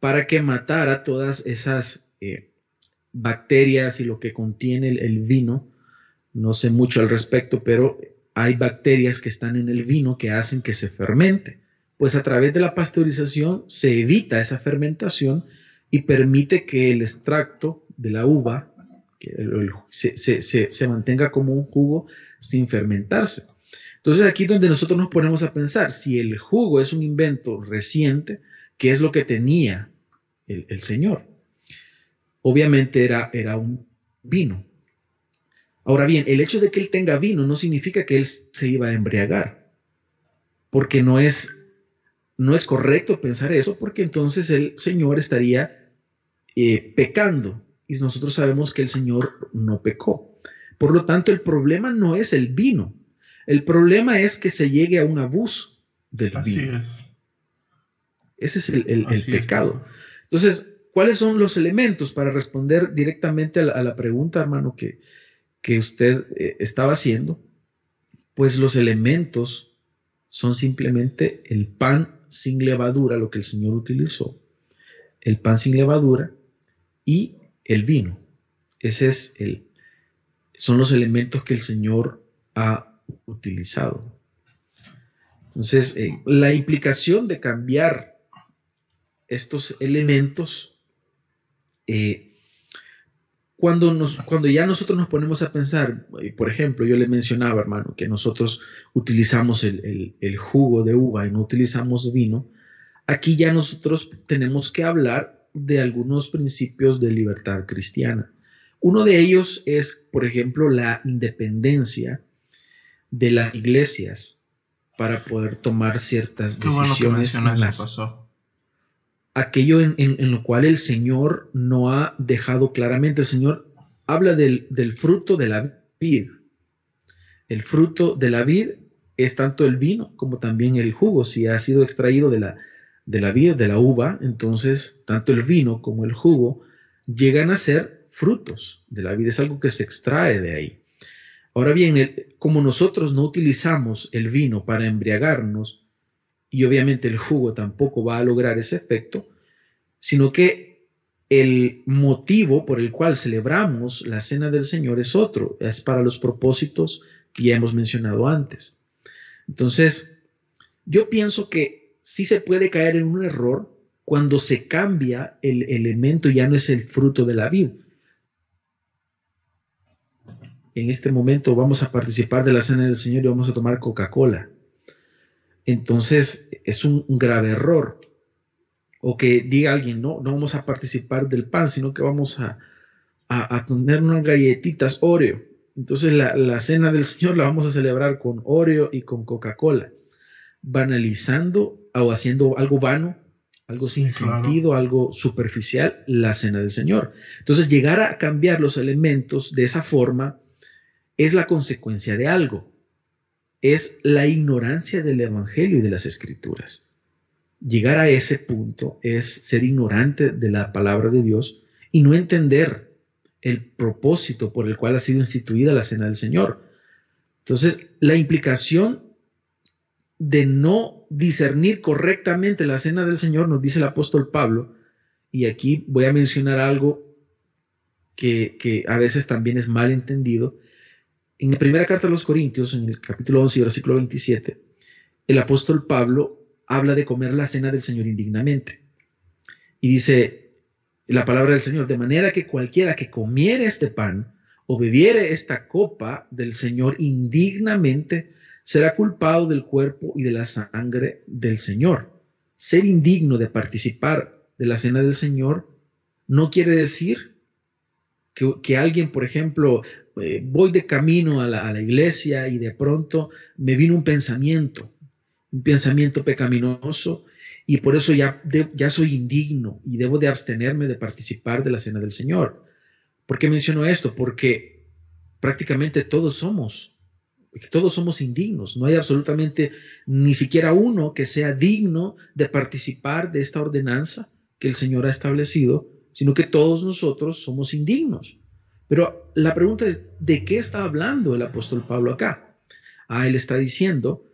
para que matara todas esas eh, bacterias y lo que contiene el, vino. No sé mucho al respecto, pero hay bacterias que están en el vino que hacen que se fermente. Pues a través de la pasteurización se evita esa fermentación y permite que el extracto de la uva se, mantenga como un jugo sin fermentarse. Entonces aquí es donde nosotros nos ponemos a pensar, si el jugo es un invento reciente, ¿qué es lo que tenía el, Señor? Obviamente era, era un vino. Ahora bien, el hecho de que él tenga vino no significa que él se iba a embriagar, porque no es, no es correcto pensar eso, porque entonces el Señor estaría eh, pecando y nosotros sabemos que el Señor no pecó. Por lo tanto, el problema no es el vino, el problema es que se llegue a un abuso del Así vino. Es. Ese es el, pecado. Entonces, ¿cuáles son los elementos para responder directamente a la, pregunta, hermano, que, que usted eh, estaba haciendo? Pues los elementos son simplemente el pan sin levadura, lo que el Señor utilizó, el pan sin levadura y el vino. Ese es el, son los elementos que el Señor ha utilizado. Entonces, eh, la implicación de cambiar estos elementos, eh, cuando, nos, cuando ya nosotros nos ponemos a pensar, eh, por ejemplo, yo le mencionaba, hermano, que nosotros utilizamos el, el jugo de uva y no utilizamos vino, aquí ya nosotros tenemos que hablar de algunos principios de libertad cristiana. Uno de ellos es, por ejemplo, la independencia de las iglesias para poder tomar ciertas decisiones. Aquello en, lo cual el Señor no ha dejado claramente. El Señor habla del, fruto de la vid. El fruto de la vid es tanto el vino como también el jugo. Si ha sido extraído de la, de la vid, de la uva, entonces tanto el vino como el jugo llegan a ser frutos de la vid. Es algo que se extrae de ahí. Ahora bien, como nosotros no utilizamos el vino para embriagarnos, y obviamente el jugo tampoco va a lograr ese efecto, sino que el motivo por el cual celebramos la cena del Señor es otro, es para los propósitos que ya hemos mencionado antes. Entonces, yo pienso que sí se puede caer en un error cuando se cambia el elemento, ya no es el fruto de la vid, en este momento vamos a participar de la cena del Señor y vamos a tomar Coca-Cola. Entonces es un, grave error. O que diga alguien, no, no vamos a participar del pan, sino que vamos a, a, tener unas galletitas Oreo. Entonces la, cena del Señor la vamos a celebrar con Oreo y con Coca-Cola, banalizando o haciendo algo vano, algo sin sentido, algo superficial, la cena del Señor. Entonces llegar a cambiar los elementos de esa forma es la consecuencia de algo. Es la ignorancia del Evangelio y de las Escrituras. Llegar a ese punto es ser ignorante de la palabra de Dios y no entender el propósito por el cual ha sido instituida la cena del Señor. Entonces, la implicación de no discernir correctamente la cena del Señor, nos dice el apóstol Pablo, y aquí voy a mencionar algo que, que a veces también es mal entendido, en la primera carta a los Corintios, en el capítulo 11 y versículo 27, el apóstol Pablo habla de comer la cena del Señor indignamente. Y dice la palabra del Señor, de manera que cualquiera que comiere este pan o bebiere esta copa del Señor indignamente, será culpado del cuerpo y de la sangre del Señor. Ser indigno de participar de la cena del Señor no quiere decir que, que, alguien, por ejemplo, eh, voy de camino a la, iglesia y de pronto me vino un pensamiento, un pensamiento pecaminoso y por eso ya, ya soy indigno y debo de abstenerme de participar de la cena del Señor. ¿Por qué menciono esto? Porque prácticamente todos somos, todos somos indignos. No hay absolutamente ni siquiera uno que sea digno de participar de esta ordenanza que el Señor ha establecido, sino que todos nosotros somos indignos. Pero la pregunta es, ¿de qué está hablando el apóstol Pablo acá? Ah, él está diciendo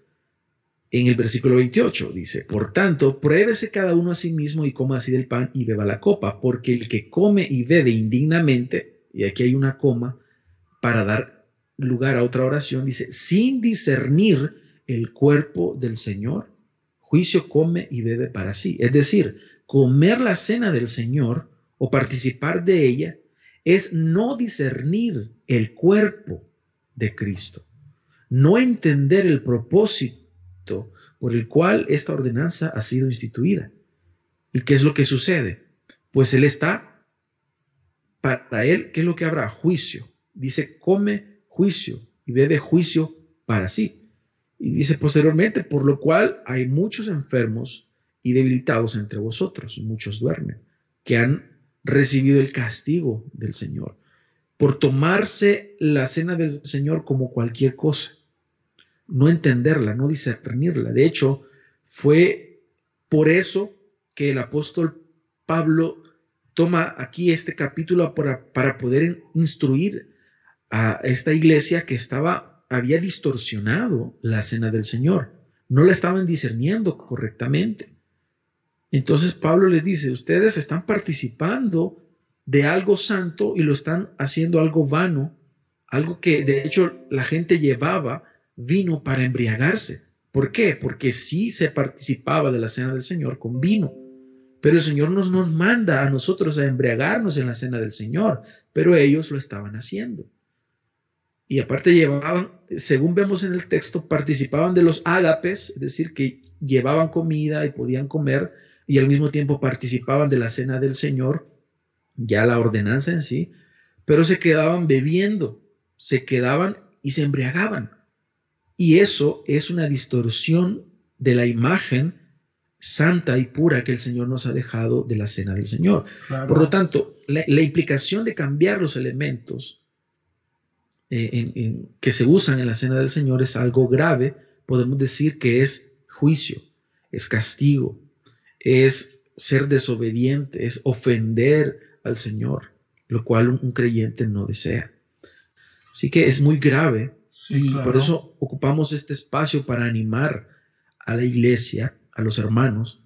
en el versículo 28, dice, por tanto, pruébese cada uno a sí mismo y coma así del pan y beba la copa, porque el que come y bebe indignamente, y aquí hay una coma para dar lugar a otra oración, dice, sin discernir el cuerpo del Señor, juicio come y bebe para sí. Es decir, comer la cena del Señor o participar de ella es no discernir el cuerpo de Cristo, no entender el propósito por el cual esta ordenanza ha sido instituida. ¿Y qué es lo que sucede? Pues Él está, para Él, ¿qué es lo que habrá? Juicio. Dice, come juicio y bebe juicio para sí. Y dice posteriormente, por lo cual hay muchos enfermos y debilitados entre vosotros, muchos duermen, que han recibido el castigo del Señor por tomarse la cena del Señor como cualquier cosa, no entenderla, no discernirla. De hecho, fue por eso que el apóstol Pablo toma aquí este capítulo para, para poder instruir a esta iglesia que estaba, había distorsionado la cena del Señor, no la estaban discerniendo correctamente. Entonces Pablo le dice, ustedes están participando de algo santo y lo están haciendo algo vano, algo que de hecho la gente llevaba vino para embriagarse. ¿Por qué? Porque sí se participaba de la cena del Señor con vino. Pero el Señor nos, nos manda a nosotros a embriagarnos en la cena del Señor, pero ellos lo estaban haciendo. Y aparte llevaban, según vemos en el texto, participaban de los ágapes, es decir, que llevaban comida y podían comer, y al mismo tiempo participaban de la cena del Señor, ya la ordenanza en sí, pero se quedaban bebiendo, se quedaban y se embriagaban. Y eso es una distorsión de la imagen santa y pura que el Señor nos ha dejado de la cena del Señor. Por lo tanto, la, implicación de cambiar los elementos eh, que se usan en la cena del Señor es algo grave. Podemos decir que es juicio, es castigo, es ser desobediente, es ofender al Señor, lo cual un, creyente no desea. Así que es muy grave y por eso ocupamos este espacio para animar a la iglesia a los hermanos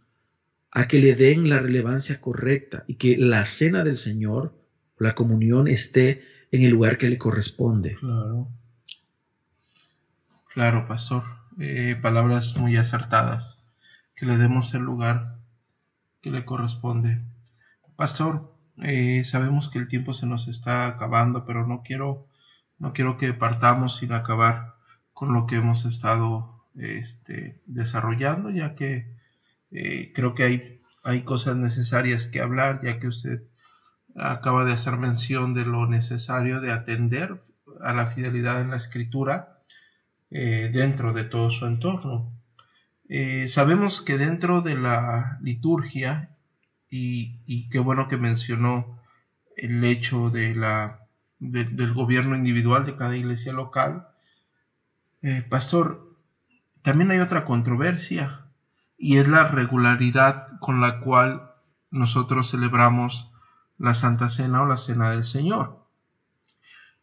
a que le den la relevancia correcta y que la cena del Señor, la comunión, esté en el lugar que le corresponde. Claro. Claro, pastor. Eh, palabras muy acertadas. Que le demos el lugar que le corresponde. Pastor, eh, sabemos que el tiempo se nos está acabando, pero no quiero, no quiero que partamos sin acabar con lo que hemos estado este, desarrollando, ya que eh, creo que hay, hay cosas necesarias que hablar, ya que usted acaba de hacer mención de lo necesario de atender a la fidelidad en la escritura eh, dentro de todo su entorno. Eh, sabemos que dentro de la liturgia, y, qué bueno que mencionó el hecho de la, del gobierno individual de cada iglesia local, pastor, también hay otra controversia y es la regularidad con la cual nosotros celebramos la Santa Cena o la Cena del Señor.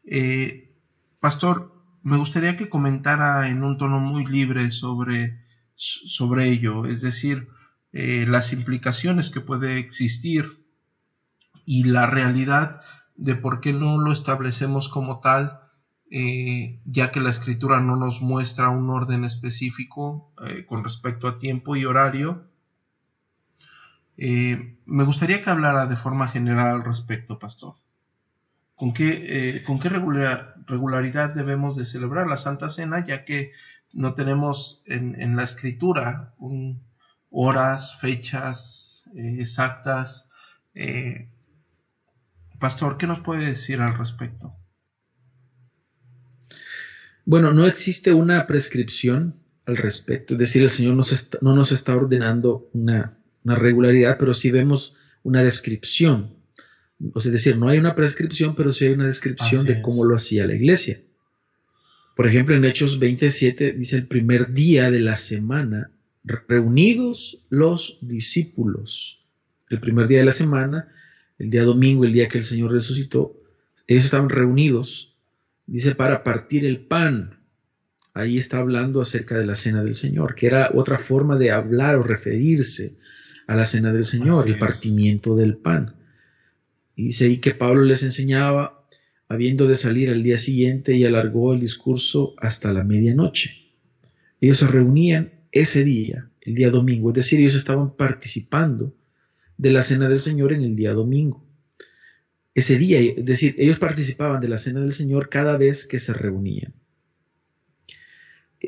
Eh, pastor, me gustaría que comentara en un tono muy libre sobre, sobre ello, es decir, eh, las implicaciones que puede existir y la realidad de por qué no lo establecemos como tal eh, ya que la escritura no nos muestra un orden específico eh, con respecto a tiempo y horario. Me gustaría que hablara de forma general al respecto, pastor. ¿Con qué, con qué regularidad debemos de celebrar la Santa Cena, ya que no tenemos en, la escritura horas, fechas exactas? pastor, ¿qué nos puede decir al respecto? Bueno, no existe una prescripción al respecto, es decir, el Señor no nos está ordenando una, regularidad, pero sí vemos una descripción. O sea, es decir, no hay una prescripción, pero sí hay una descripción de cómo lo hacía la iglesia. Por ejemplo, en Hechos 27 dice el primer día de la semana, reunidos los discípulos. El primer día de la semana, el día domingo, el día que el Señor resucitó, ellos estaban reunidos dice para partir el pan. Ahí está hablando acerca de la cena del Señor, que era otra forma de hablar o referirse a la cena del Señor, el partimiento del pan. Y dice ahí que Pablo les enseñaba, habiendo de salir al día siguiente, y alargó el discurso hasta la medianoche. Ellos se reunían ese día, el día domingo, es decir, ellos estaban participando de la cena del Señor en el día domingo ese día, es decir, ellos participaban de la cena del Señor cada vez que se reunían.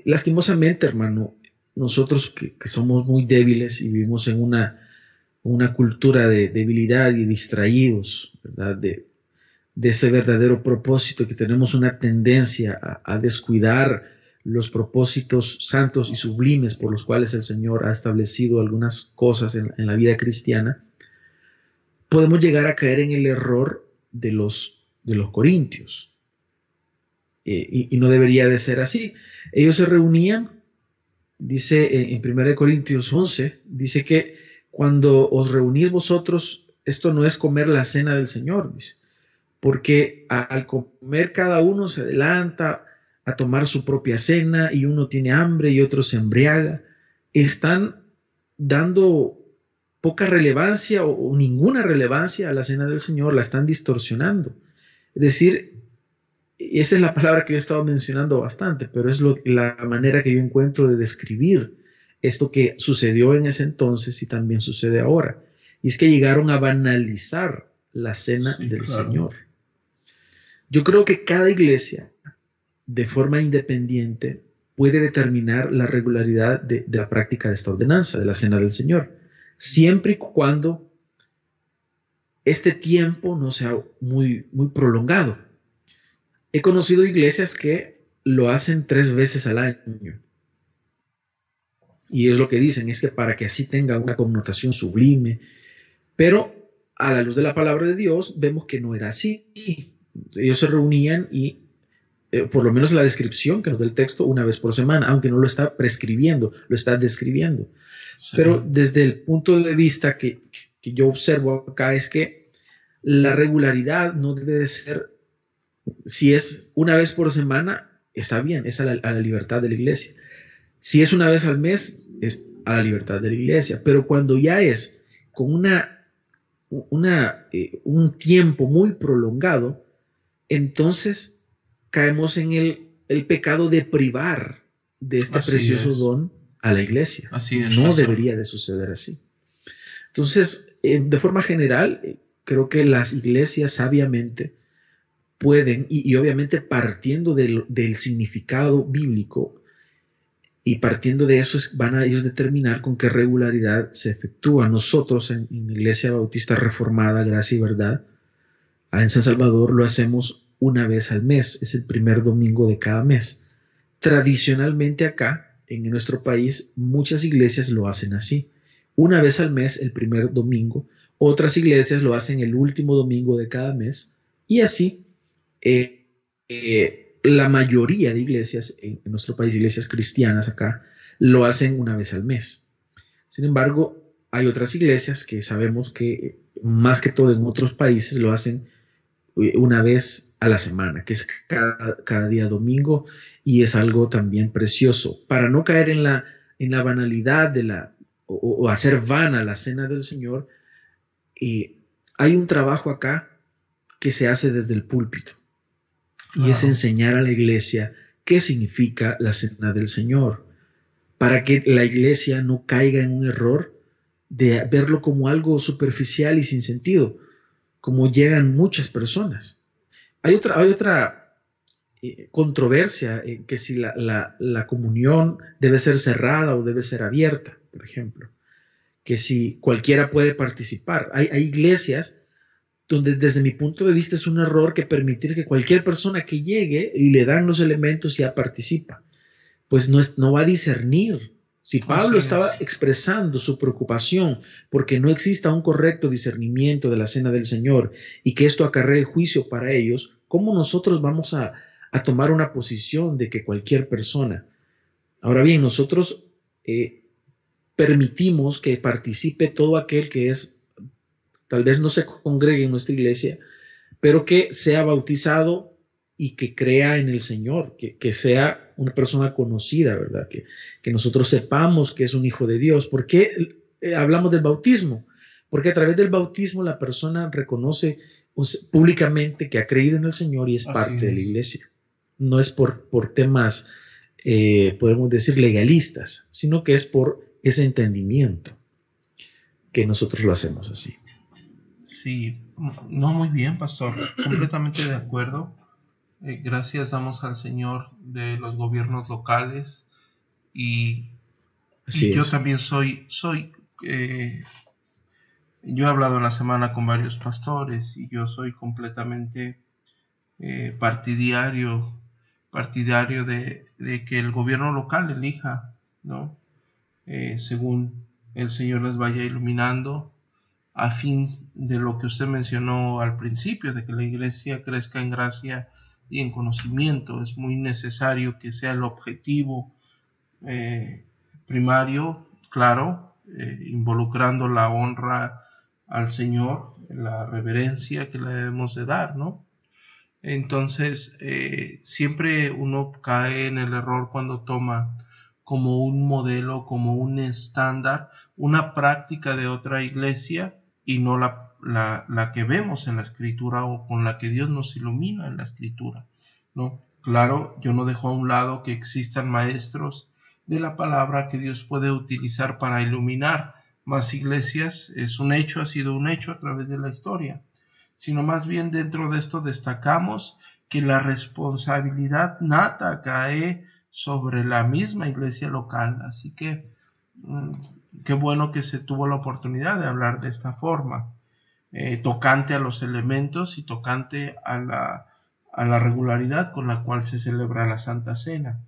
Lastimosamente, hermano, nosotros que, somos muy débiles y vivimos en una, una cultura de debilidad y distraídos, ¿verdad? De, ese verdadero propósito, que tenemos una tendencia a, descuidar los propósitos santos y sublimes por los cuales el Señor ha establecido algunas cosas en la vida cristiana, podemos llegar a caer en el error de los, de los corintios. Eh, y, no debería de ser así. Ellos se reunían, dice en, 1 Corintios 11, dice que cuando os reunís vosotros esto no es comer la cena del Señor, dice, porque al comer cada uno se adelanta a tomar su propia cena y uno tiene hambre y otro se embriaga. Están dando poca relevancia o, ninguna relevancia a la cena del Señor, la están distorsionando. Es decir, esa es la palabra que yo he estado mencionando bastante, pero es la manera que yo encuentro de describir esto que sucedió en ese entonces y también sucede ahora. Y es que llegaron a banalizar la cena del Señor. Yo creo que cada iglesia, de forma independiente, puede determinar la regularidad de, la práctica de esta ordenanza, de la cena del Señor, siempre y cuando este tiempo no sea muy, muy prolongado. He conocido iglesias que lo hacen tres veces al año. Y es lo que dicen, es que para que así tenga una connotación sublime. Pero a la luz de la palabra de Dios vemos que no era así. Ellos se reunían y, eh, por lo menos la descripción que nos da el texto, una vez por semana, aunque no lo está prescribiendo, lo está describiendo. Pero desde el punto de vista que, que yo observo acá es que la regularidad no debe de ser si es una vez por semana, está bien, es a la, libertad de la iglesia. Si es una vez al mes, es a la libertad de la iglesia. Pero cuando ya es con una, una eh, un tiempo muy prolongado, entonces caemos en el, pecado de privar de este precioso don a la iglesia. Así es, no debería de suceder así. Entonces, de forma general, creo que las iglesias sabiamente pueden, y, obviamente partiendo del, significado bíblico, y partiendo de eso van a ellos determinar con qué regularidad se efectúa. Nosotros en, la Iglesia Bautista Reformada, Gracia y Verdad, en San Salvador lo hacemos una vez al mes, es el primer domingo de cada mes. Tradicionalmente acá, en nuestro país, muchas iglesias lo hacen así. Una vez al mes, el primer domingo, otras iglesias lo hacen el último domingo de cada mes, y así eh, eh, la mayoría de iglesias en, nuestro país, iglesias cristianas acá, lo hacen una vez al mes. Sin embargo, hay otras iglesias que sabemos que más que todo en otros países lo hacen una vez a la semana, que es cada, día domingo, y es algo también precioso. Para no caer en la, en la banalidad de la, o, hacer vana la cena del Señor, hay un trabajo acá que se hace desde el púlpito y es enseñar a la iglesia qué significa la cena del Señor, para que la iglesia no caiga en un error de verlo como algo superficial y sin sentido, como llegan muchas personas. Hay otra, hay otra eh, controversia en que si la, la, comunión debe ser cerrada o debe ser abierta, por ejemplo, que si cualquiera puede participar. Hay, iglesias donde desde mi punto de vista es un error que permitir que cualquier persona que llegue y le dan los elementos ya participa, pues no, es, no va a discernir. Si Pablo estaba expresando su preocupación porque no exista un correcto discernimiento de la cena del Señor y que esto acarree juicio para ellos, ¿cómo nosotros vamos a, tomar una posición de que cualquier persona? Ahora bien, nosotros eh, permitimos que participe todo aquel que es tal vez no se congregue en nuestra iglesia, pero que sea bautizado y que crea en el Señor, que, sea una persona conocida, ¿verdad? Que, que, nosotros sepamos que es un hijo de Dios. ¿Por qué eh, hablamos del bautismo? Porque a través del bautismo la persona reconoce públicamente que ha creído en el Señor y es parte de la iglesia. No es por, por temas, eh, podemos decir, legalistas, sino que es por ese entendimiento que nosotros lo hacemos así. Sí, no muy bien, pastor, completamente de acuerdo. Eh, gracias damos al Señor de los gobiernos locales y, yo también soy, soy, eh, yo he hablado en la semana con varios pastores y yo soy completamente eh, partidario, partidario de, de, que el gobierno local elija, ¿no? según el Señor les vaya iluminando a fin de lo que usted mencionó al principio, de que la iglesia crezca en gracia y en conocimiento. Es muy necesario que sea el objetivo eh, primario, claro, eh, involucrando la honra al Señor la reverencia que le debemos de dar, ¿no? Entonces, eh, siempre uno cae en el error cuando toma como un modelo, como un estándar, una práctica de otra iglesia y no la, la, que vemos en la escritura o con la que Dios nos ilumina en la escritura, ¿no? Claro, yo no dejo a un lado que existan maestros de la palabra que Dios puede utilizar para iluminar más iglesias, es un hecho, ha sido un hecho a través de la historia, sino más bien dentro de esto destacamos que la responsabilidad nata cae sobre la misma iglesia local. Así que mm, qué bueno que se tuvo la oportunidad de hablar de esta forma, eh, tocante a los elementos y tocante a la, a la regularidad con la cual se celebra la Santa Cena.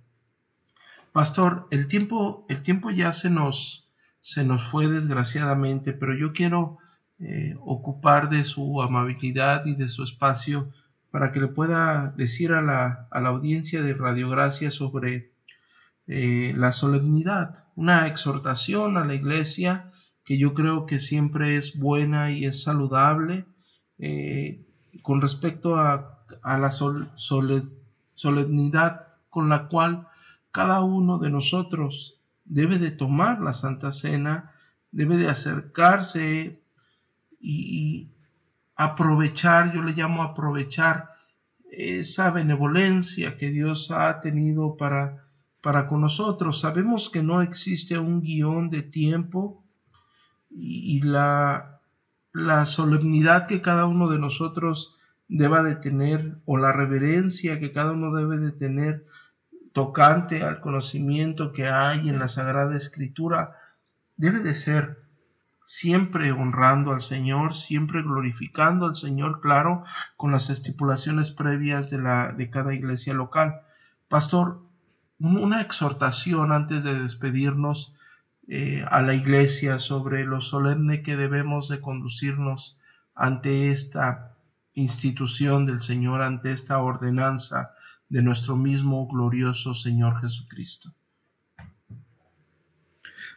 Pastor, el tiempo, el tiempo ya se nos, se nos fue desgraciadamente, pero yo quiero eh, ocupar de su amabilidad y de su espacio para que le pueda decir a la, a la audiencia de Radiogracia sobre eh, la solemnidad, una exhortación a la iglesia que yo creo que siempre es buena y es saludable eh, con respecto a, a la solemnidad con la cual cada uno de nosotros debe de tomar la Santa Cena, debe de acercarse y, aprovechar, yo le llamo aprovechar esa benevolencia que Dios ha tenido para, para con nosotros. Sabemos que no existe un guion de tiempo y, la, la solemnidad que cada uno de nosotros deba de tener o la reverencia que cada uno debe de tener tocante al conocimiento que hay en la Sagrada Escritura debe de ser siempre honrando al Señor, siempre glorificando al Señor, claro, con las estipulaciones previas de, la, de cada iglesia local. Pastor, una exhortación antes de despedirnos eh, a la iglesia sobre lo solemne que debemos de conducirnos ante esta institución del Señor, ante esta ordenanza de nuestro mismo glorioso Señor Jesucristo.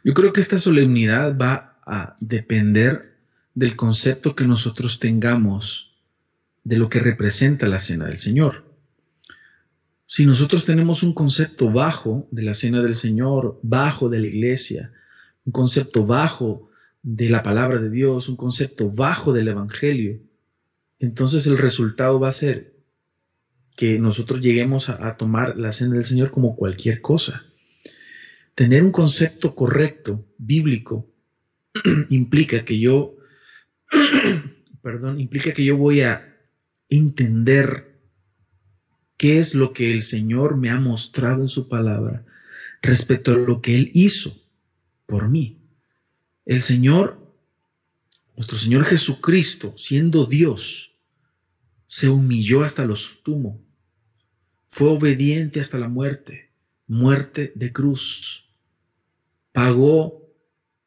Yo creo que esta solemnidad va a depender del concepto que nosotros tengamos de lo que representa la cena del Señor. Si nosotros tenemos un concepto bajo de la cena del Señor, bajo de la iglesia, un concepto bajo de la palabra de Dios, un concepto bajo del Evangelio, entonces el resultado va a ser que nosotros lleguemos a, tomar la cena del Señor como cualquier cosa. Tener un concepto correcto, bíblico, implica que yo, perdón, implica que yo voy a entender qué es lo que el Señor me ha mostrado en su palabra respecto a lo que Él hizo por mí. El Señor, nuestro Señor Jesucristo, siendo Dios, se humilló hasta lo sumo fue obediente hasta la muerte, muerte de cruz. Pagó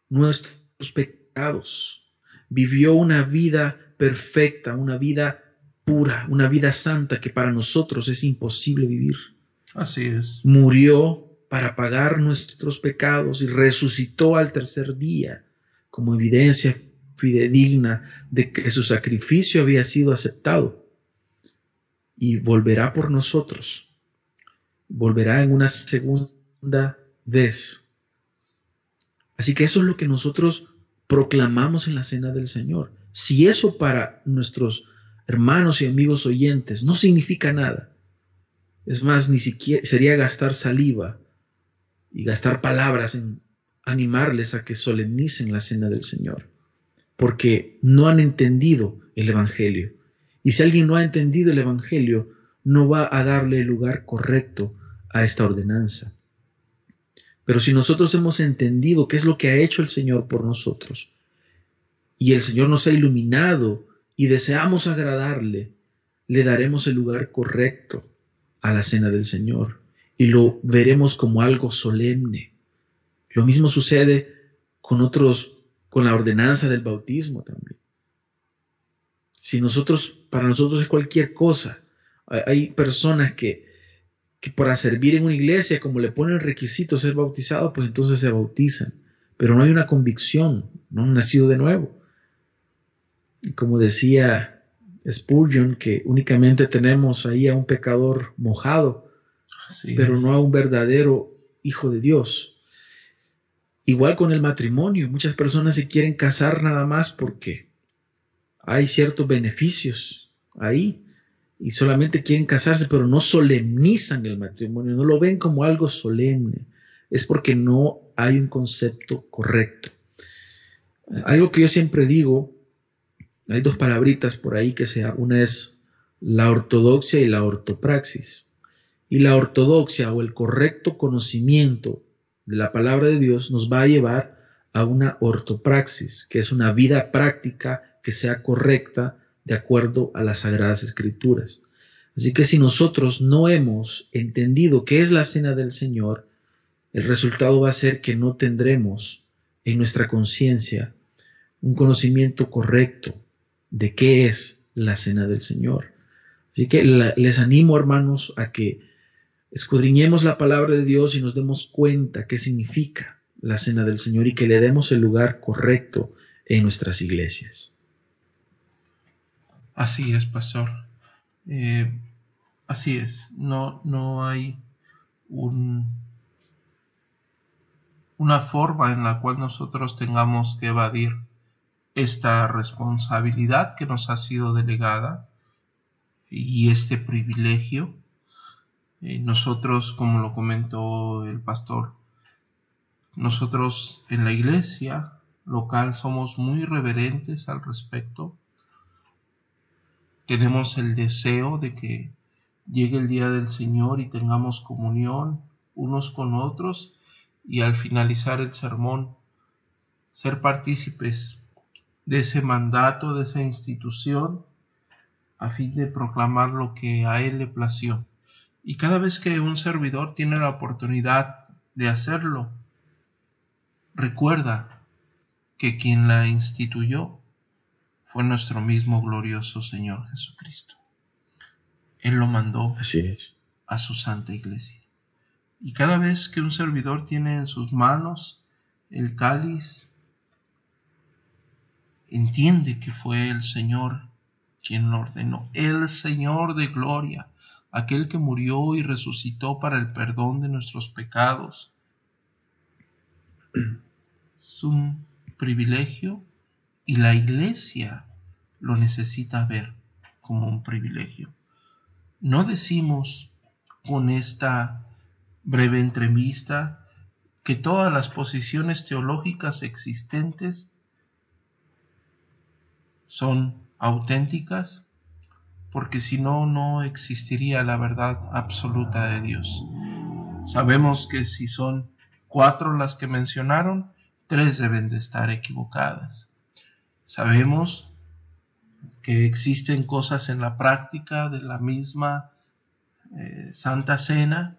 nuestros pecados, vivió una vida perfecta, una vida pura, una vida santa que para nosotros es imposible vivir. Así es. Murió para pagar nuestros pecados y resucitó al tercer día como evidencia fidedigna de que su sacrificio había sido aceptado y volverá por nosotros. Volverá en una segunda vez. Así que eso es lo que nosotros proclamamos en la cena del Señor. Si eso para nuestros hermanos y amigos oyentes no significa nada, es más, ni siquiera sería gastar saliva y gastar palabras en animarles a que solemnicen la cena del Señor, porque no han entendido el Evangelio y si alguien no ha entendido el Evangelio, no va a darle el lugar correcto a esta ordenanza. Pero si nosotros hemos entendido qué es lo que ha hecho el Señor por nosotros, y el Señor nos ha iluminado y deseamos agradarle, le daremos el lugar correcto a la cena del Señor y lo veremos como algo solemne. Lo mismo sucede con otros, con la ordenanza del bautismo también. Si nosotros, para nosotros es cualquier cosa. Hay, personas que, que para servir en una iglesia, como le ponen el requisito ser bautizado, pues entonces se bautizan. Pero no hay una convicción, no han nacido de nuevo. como decía Spurgeon, que únicamente tenemos ahí a un pecador mojado, pero no a un verdadero hijo de Dios. Igual con el matrimonio, muchas personas se quieren casar nada más porque hay ciertos beneficios ahí y solamente quieren casarse, pero no solemnizan el matrimonio, no lo ven como algo solemne. Es porque no hay un concepto correcto. Algo que yo siempre digo, hay dos palabritas por ahí que sea, una es la ortodoxia y la ortopraxis. Y la ortodoxia o el correcto conocimiento de la palabra de Dios nos va a llevar a una ortopraxis, que es una vida práctica que sea correcta de acuerdo a las sagradas escrituras. Así que si nosotros no hemos entendido qué es la cena del Señor, el resultado va a ser que no tendremos en nuestra conciencia un conocimiento correcto de qué es la cena del Señor. Así que les animo, hermanos, a que escudriñemos la palabra de Dios y nos demos cuenta qué significa la cena del Señor y que le demos el lugar correcto en nuestras iglesias. Así es, pastor. Eh, así es. No, no hay un, una forma en la cual nosotros tengamos que evadir esta responsabilidad que nos ha sido delegada y este privilegio. Eh, nosotros, como lo comentó el pastor, nosotros en la iglesia local somos muy reverentes al respecto. Tenemos el deseo de que llegue el día del Señor y tengamos comunión unos con otros y al finalizar el sermón ser partícipes de ese mandato, de esa institución, a fin de proclamar lo que a él le plació. Y cada vez que un servidor tiene la oportunidad de hacerlo, recuerda que quien la instituyó fue nuestro mismo glorioso Señor Jesucristo. Él lo mandó Así a su santa iglesia. Y cada vez que un servidor tiene en sus manos el cáliz entiende que fue el Señor quien lo ordenó, el Señor de gloria, aquel que murió y resucitó para el perdón de nuestros pecados. Es un privilegio y la iglesia lo necesita ver como un privilegio. No decimos con esta breve entrevista que todas las posiciones teológicas existentes son auténticas, porque si no, no existiría la verdad absoluta de Dios. Sabemos que si son cuatro las que mencionaron, tres deben de estar equivocadas. Sabemos que existen cosas en la práctica de la misma eh, Santa Cena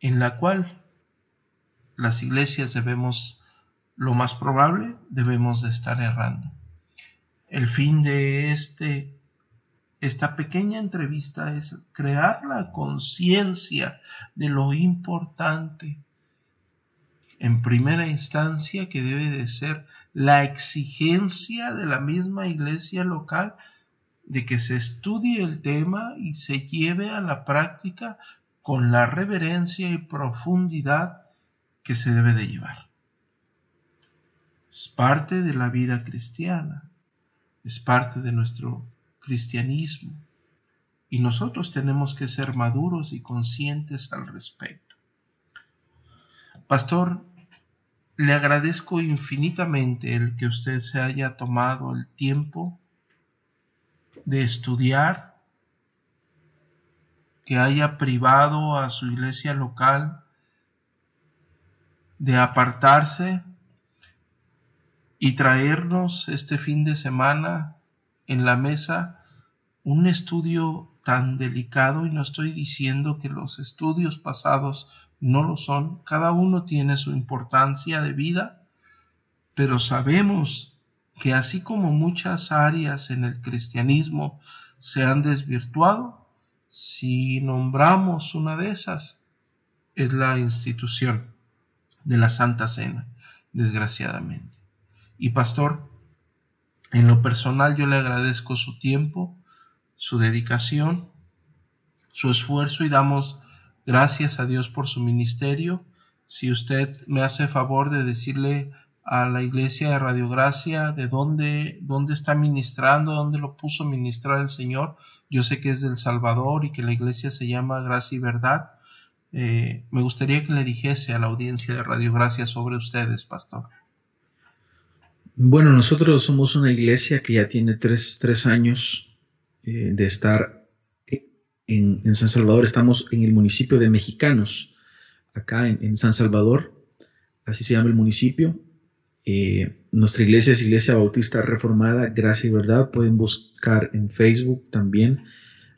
en la cual las iglesias debemos, lo más probable, debemos de estar errando. El fin de este, esta pequeña entrevista es crear la conciencia de lo importante en primera instancia que debe de ser la exigencia de la misma iglesia local de que se estudie el tema y se lleve a la práctica con la reverencia y profundidad que se debe de llevar. Es parte de la vida cristiana es parte de nuestro cristianismo y nosotros tenemos que ser maduros y conscientes al respecto. Pastor, le agradezco infinitamente el que usted se haya tomado el tiempo de estudiar, que haya privado a su iglesia local de apartarse y traernos este fin de semana en la mesa un estudio tan delicado y no estoy diciendo que los estudios pasados no lo son, cada uno tiene su importancia de vida, pero sabemos que así como muchas áreas en el cristianismo se han desvirtuado, si nombramos una de esas, es la institución de la Santa Cena, desgraciadamente. Y pastor, En lo personal yo le agradezco su tiempo, su dedicación, su esfuerzo y damos gracias a Dios por su ministerio. Si usted me hace favor de decirle a la iglesia de Radio Gracia de dónde, dónde está ministrando, dónde lo puso ministrar el Señor. Yo sé que es del Salvador y que la iglesia se llama Gracia y Verdad. Eh, me gustaría que le dijese a la audiencia de Radio Gracia sobre ustedes, pastor. Bueno, nosotros somos una iglesia que ya tiene tres, años eh, de estar en, San Salvador. Estamos en el municipio de Mexicanos, acá en, San Salvador, así se llama el municipio. Eh, nuestra iglesia es Iglesia Bautista Reformada, Gracia y Verdad. Pueden buscar en Facebook también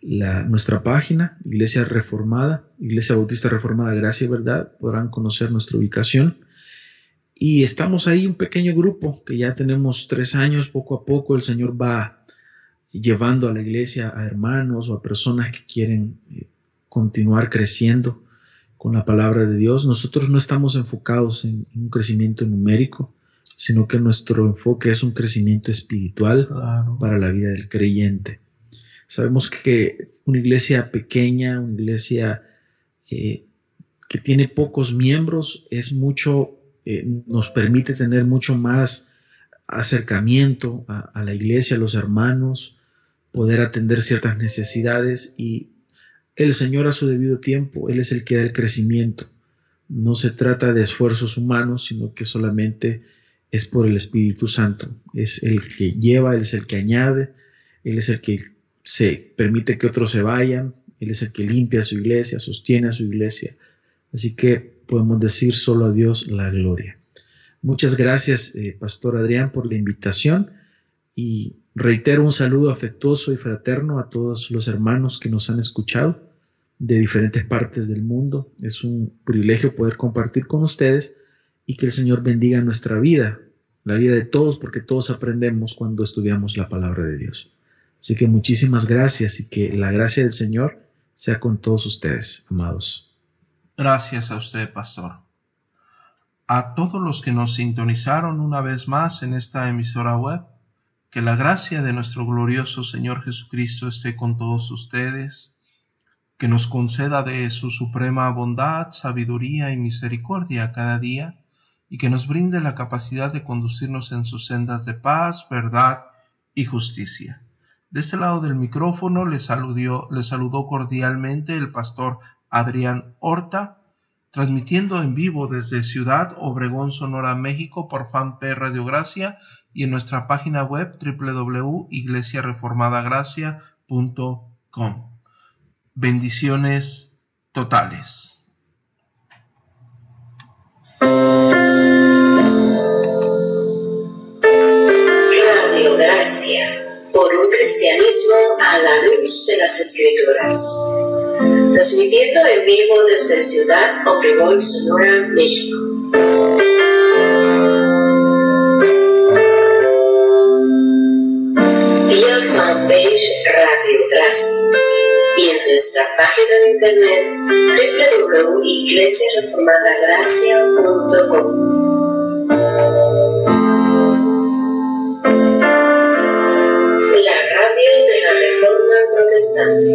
la, nuestra página, Iglesia Reformada, Iglesia Bautista Reformada, Gracia y Verdad. Podrán conocer nuestra ubicación. Y estamos ahí un pequeño grupo que ya tenemos tres años, poco a poco el Señor va llevando a la iglesia a hermanos o a personas que quieren eh, continuar creciendo con la palabra de Dios. Nosotros no estamos enfocados en, un crecimiento numérico, sino que nuestro enfoque es un crecimiento espiritual para la vida del creyente. Sabemos que una iglesia pequeña, una iglesia eh, que tiene pocos miembros, es mucho eh, nos permite tener mucho más acercamiento a, la iglesia, a los hermanos, poder atender ciertas necesidades y el Señor a su debido tiempo, Él es el que da el crecimiento. No se trata de esfuerzos humanos, sino que solamente es por el Espíritu Santo. Es el que lleva, Él es el que añade, Él es el que se permite que otros se vayan, Él es el que limpia su iglesia, sostiene a su iglesia. Así que podemos decir solo a Dios la gloria. Muchas gracias, eh, Pastor Adrián, por la invitación y reitero un saludo afectuoso y fraterno a todos los hermanos que nos han escuchado de diferentes partes del mundo. Es un privilegio poder compartir con ustedes y que el Señor bendiga nuestra vida, la vida de todos, porque todos aprendemos cuando estudiamos la palabra de Dios. Así que muchísimas gracias y que la gracia del Señor sea con todos ustedes, amados. Gracias a usted, pastor. A todos los que nos sintonizaron una vez más en esta emisora web, que la gracia de nuestro glorioso Señor Jesucristo esté con todos ustedes, que nos conceda de su suprema bondad, sabiduría y misericordia cada día, y que nos brinde la capacidad de conducirnos en sus sendas de paz, verdad y justicia. De este lado del micrófono le, le saludó cordialmente el pastor Adrián Horta, transmitiendo en vivo desde Ciudad Obregón, Sonora, México por FanP Radio Gracia y en nuestra página web www.iglesiareformadagracia.com. Bendiciones totales. Radio Gracia, por un cristianismo a la luz de las escrituras transmitiendo en vivo desde Ciudad Obregón, Sonora, México. Vía fanpage Radio Gracia y en nuestra página de internet www.iglesiareformadagracia.com. La radio de la Reforma Protestante.